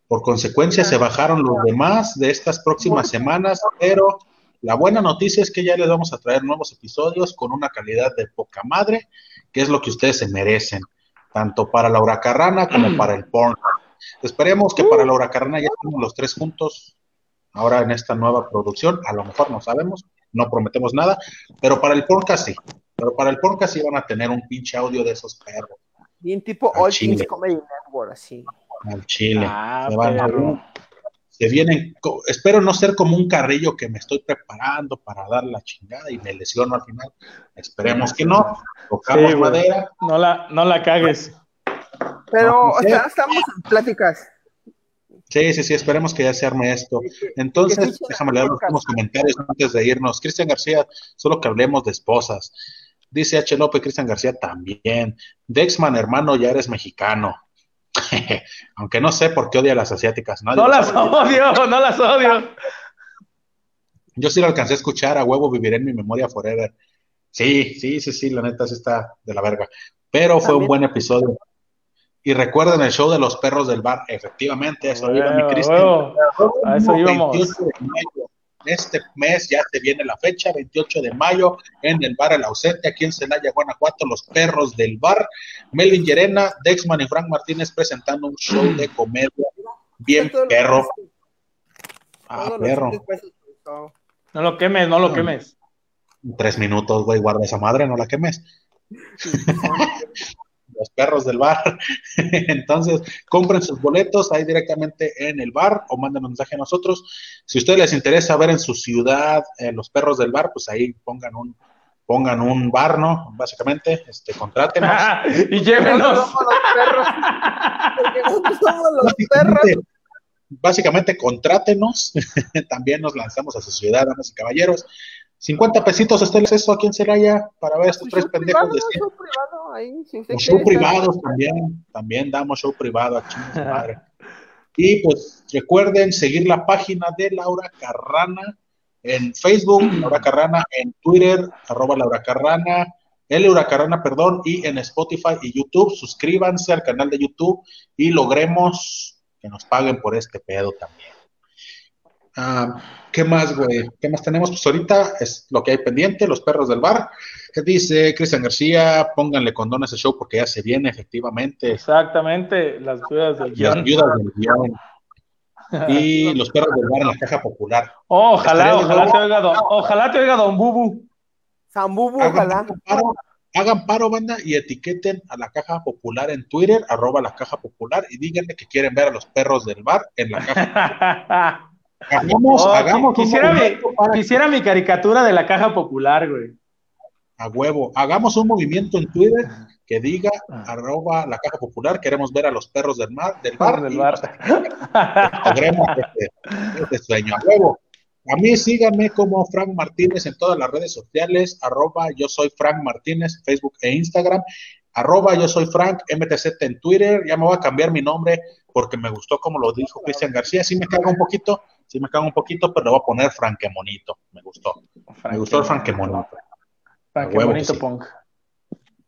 S1: Por consecuencia, se bajaron los demás de estas próximas semanas, pero la buena noticia es que ya les vamos a traer nuevos episodios con una calidad de poca madre, que es lo que ustedes se merecen, tanto para la huracarrana como para el porn. Esperemos que para la huracarrana ya estemos los tres juntos ahora en esta nueva producción, a lo mejor no sabemos, no prometemos nada, pero para el podcast sí, pero para el podcast sí van a tener un pinche audio de esos perros
S3: Bien tipo
S1: Al
S3: All
S1: chile.
S3: Things Comedy Network, así.
S1: al chile.
S2: Ah,
S1: Se van a-
S2: perro.
S1: se vienen, espero no ser como un carrillo que me estoy preparando para dar la chingada y me lesiono al final. Esperemos que no, tocamos
S2: Sí,
S1: madera.
S2: No la, no la cagues.
S3: Pero,
S1: No,
S3: o sea, estamos en pláticas.
S1: Sí, sí, sí, esperemos que ya se arme esto. Entonces, déjame leer los últimos comentarios antes de irnos. Cristian García, solo que hablemos de esposas. Dice H. López, Cristian García también. Dexman, hermano, ya eres mexicano. Aunque no sé por qué odia a las asiáticas. Nadie
S2: No las
S1: sabe.
S2: odio, no las odio.
S1: Yo sí lo alcancé a escuchar, a huevo viviré en mi memoria forever. Sí, sí, sí, sí, la neta sí está de la verga. Pero fue un buen episodio. Y recuerden el show de los perros del bar. Efectivamente, eso iba mi Cristian.
S2: huevo. A eso íbamos.
S1: 28 de mayo. Este mes ya se viene la fecha, 28 de mayo, en el bar El Ausente, aquí en Celaya, Guanajuato, los perros del bar. Melvin Llerena, Dexman y Frank Martínez presentando un show de comedia bien perro. Ah, perro.
S2: No lo quemes, no lo quemes.
S1: Tres minutos, güey, guarda esa madre, no la quemes. Los perros del bar. Entonces, compren sus boletos ahí directamente en el bar o manden un mensaje a nosotros. Si a ustedes les interesa ver en su ciudad eh, los perros del bar, pues ahí pongan un pongan un bar, ¿no? Básicamente, este, contrátenos.
S2: y
S3: Nosotros
S2: llévenos.
S3: somos los perros. Porque nosotros somos los perros.
S1: Básicamente, básicamente, contrátenos. También nos lanzamos a su ciudad, damas y caballeros. 50 pesitos está el acceso aquí en Celaya para ver a estos
S3: Pues
S1: tres pendejos
S3: privado,
S1: de
S3: show privado, ahí, si
S1: Los show privados también, también damos show privado a chingas de madre. Y pues recuerden seguir la página de Laura Carrana en Facebook, Laura Carrana, en Twitter, arroba Laura Carrana, el Laura Carrana, perdón, y en Spotify y YouTube. Suscríbanse al canal de YouTube y logremos que nos paguen por este pedo también. Ah, ¿Qué más, güey? ¿Qué más tenemos? Pues ahorita es lo que hay pendiente, los perros del bar. Que dice Cristian García, pónganle condón a ese show porque ya se viene, efectivamente.
S2: Exactamente, las viudas del
S1: Las
S2: guion.
S1: viudas del guion. Y los perros del bar en la caja popular.
S2: Ojalá,
S1: Estaría
S2: ojalá
S1: de
S2: te oiga don, ojalá te oiga don Bubu.
S3: Zambubu,
S1: Hagan
S3: ojalá.
S1: paro, hagan paro, banda, y etiqueten a la caja popular en Twitter, arroba la caja popular, y díganle que quieren ver a los perros del bar en la caja. Hagamos,
S2: Oh,
S1: hagamos
S2: quisiera, mi,
S1: para-
S2: quisiera mi caricatura de la caja popular, güey.
S1: a huevo. Hagamos un movimiento en Twitter que diga
S2: Ah.
S1: arroba la caja popular, queremos ver a los perros del mar, del bar,
S2: Del bar.
S1: logremos este, este sueño a huevo. A mí síganme como Frank Martínez en todas las redes sociales, arroba yo soy Frank Martínez, Facebook e Instagram, arroba yo soy Frank MTZ en Twitter, ya me voy a cambiar mi nombre porque me gustó como lo dijo Cristian García, sí me cago un poquito, sí me cago un poquito, pero le voy a poner Franquemonito, me gustó, me gustó el Franquemonito. Que sí.
S2: punk.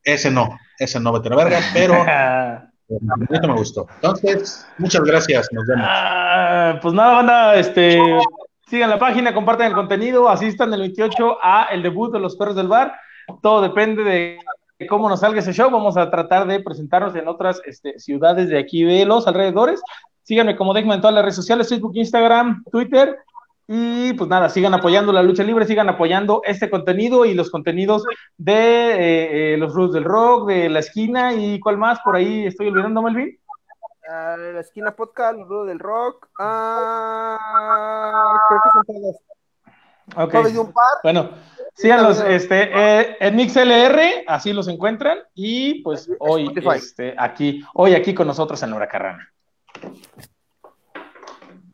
S1: Ese no, ese no, vete a la verga, pero Franquemonito me gustó. Entonces, muchas gracias, nos vemos.
S2: Ah, pues nada, banda, este, sigan la página, compartan el contenido, asistan el 28 a el debut de los perros del bar. Todo depende de cómo nos salga ese show. Vamos a tratar de presentarnos en otras este, ciudades de aquí de los alrededores. Síganme como Degma en todas las redes sociales, Facebook, Instagram, Twitter. Y pues nada, sigan apoyando la lucha libre, sigan apoyando este contenido y los contenidos de eh, eh, los rudos del rock, de la esquina y cuál más por ahí estoy olvidando, Melvin.
S3: Ah, la esquina podcast, los rudos del rock. Ah, creo que son todos.
S2: Ok.
S3: Todos de un par.
S2: Bueno, síganlos este, eh, en MixLR, así los encuentran. Y pues hoy, este, aquí, hoy aquí con nosotros en Laura Carrana.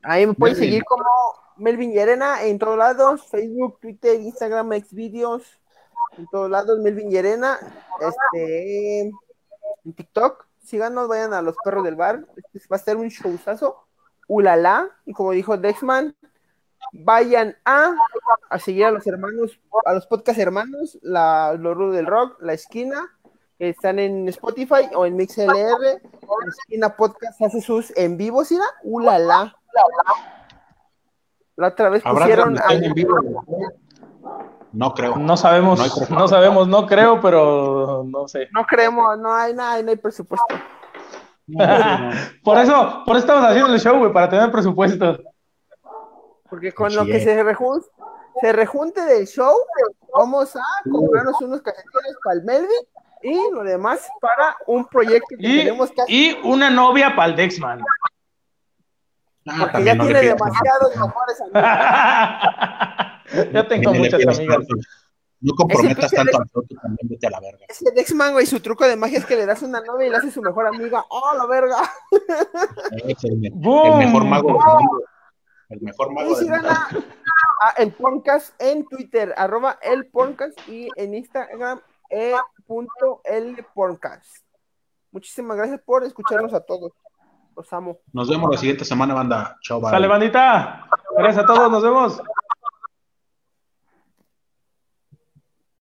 S3: Ahí me pueden
S1: Melvin.
S3: seguir como Melvin Llerena en todos lados, Facebook, Twitter, Instagram, Xvideos, en todos lados, Melvin Llerena, este, en TikTok, síganos, vayan a los perros del bar, este va a ser un showzazo, ulala, y como dijo Dexman, vayan a, a seguir a los hermanos, a los podcast hermanos, la, los Rudos del Rock, La Esquina, que están en Spotify o en MixLR, La Esquina Podcast hace sus en vivos, ¿sí? Ulala. La otra vez
S1: ¿Habrá
S3: pusieron
S1: en vivo? No creo.
S2: No sabemos,
S1: No
S2: sabemos, no creo, pero no sé.
S3: No creemos, no hay nada, no hay presupuesto.
S2: Por eso, por eso estamos haciendo el show, güey, para tener presupuesto.
S3: Porque con lo que
S1: es.
S3: se, rejun- se rejunte del show, vamos a comprarnos unos calcetines para el Melvin y lo demás para un proyecto que
S2: Y,
S3: tenemos que hacer.
S2: y una novia para el Dexman.
S1: Ah,
S3: Porque ya
S1: no
S3: tiene demasiados mejores amigos.
S2: ya tengo muchas amigas.
S1: No comprometas tanto al otro, también vete a la verga.
S3: Ese Dexman, güey, su truco de magia es que le das una novia y le hace su mejor amiga. ¡Oh, la verga!
S1: Es el, el mejor mago del mundo. El mejor mago del
S3: sigan
S1: mundo.
S3: a, a el podcast en Twitter, arroba el podcast y en Instagram, e el podcast. Muchísimas gracias por escucharnos a todos. Los amo.
S1: Nos vemos la siguiente semana, banda. Chao, bye.
S2: Sale, bandita. Gracias a todos, nos vemos.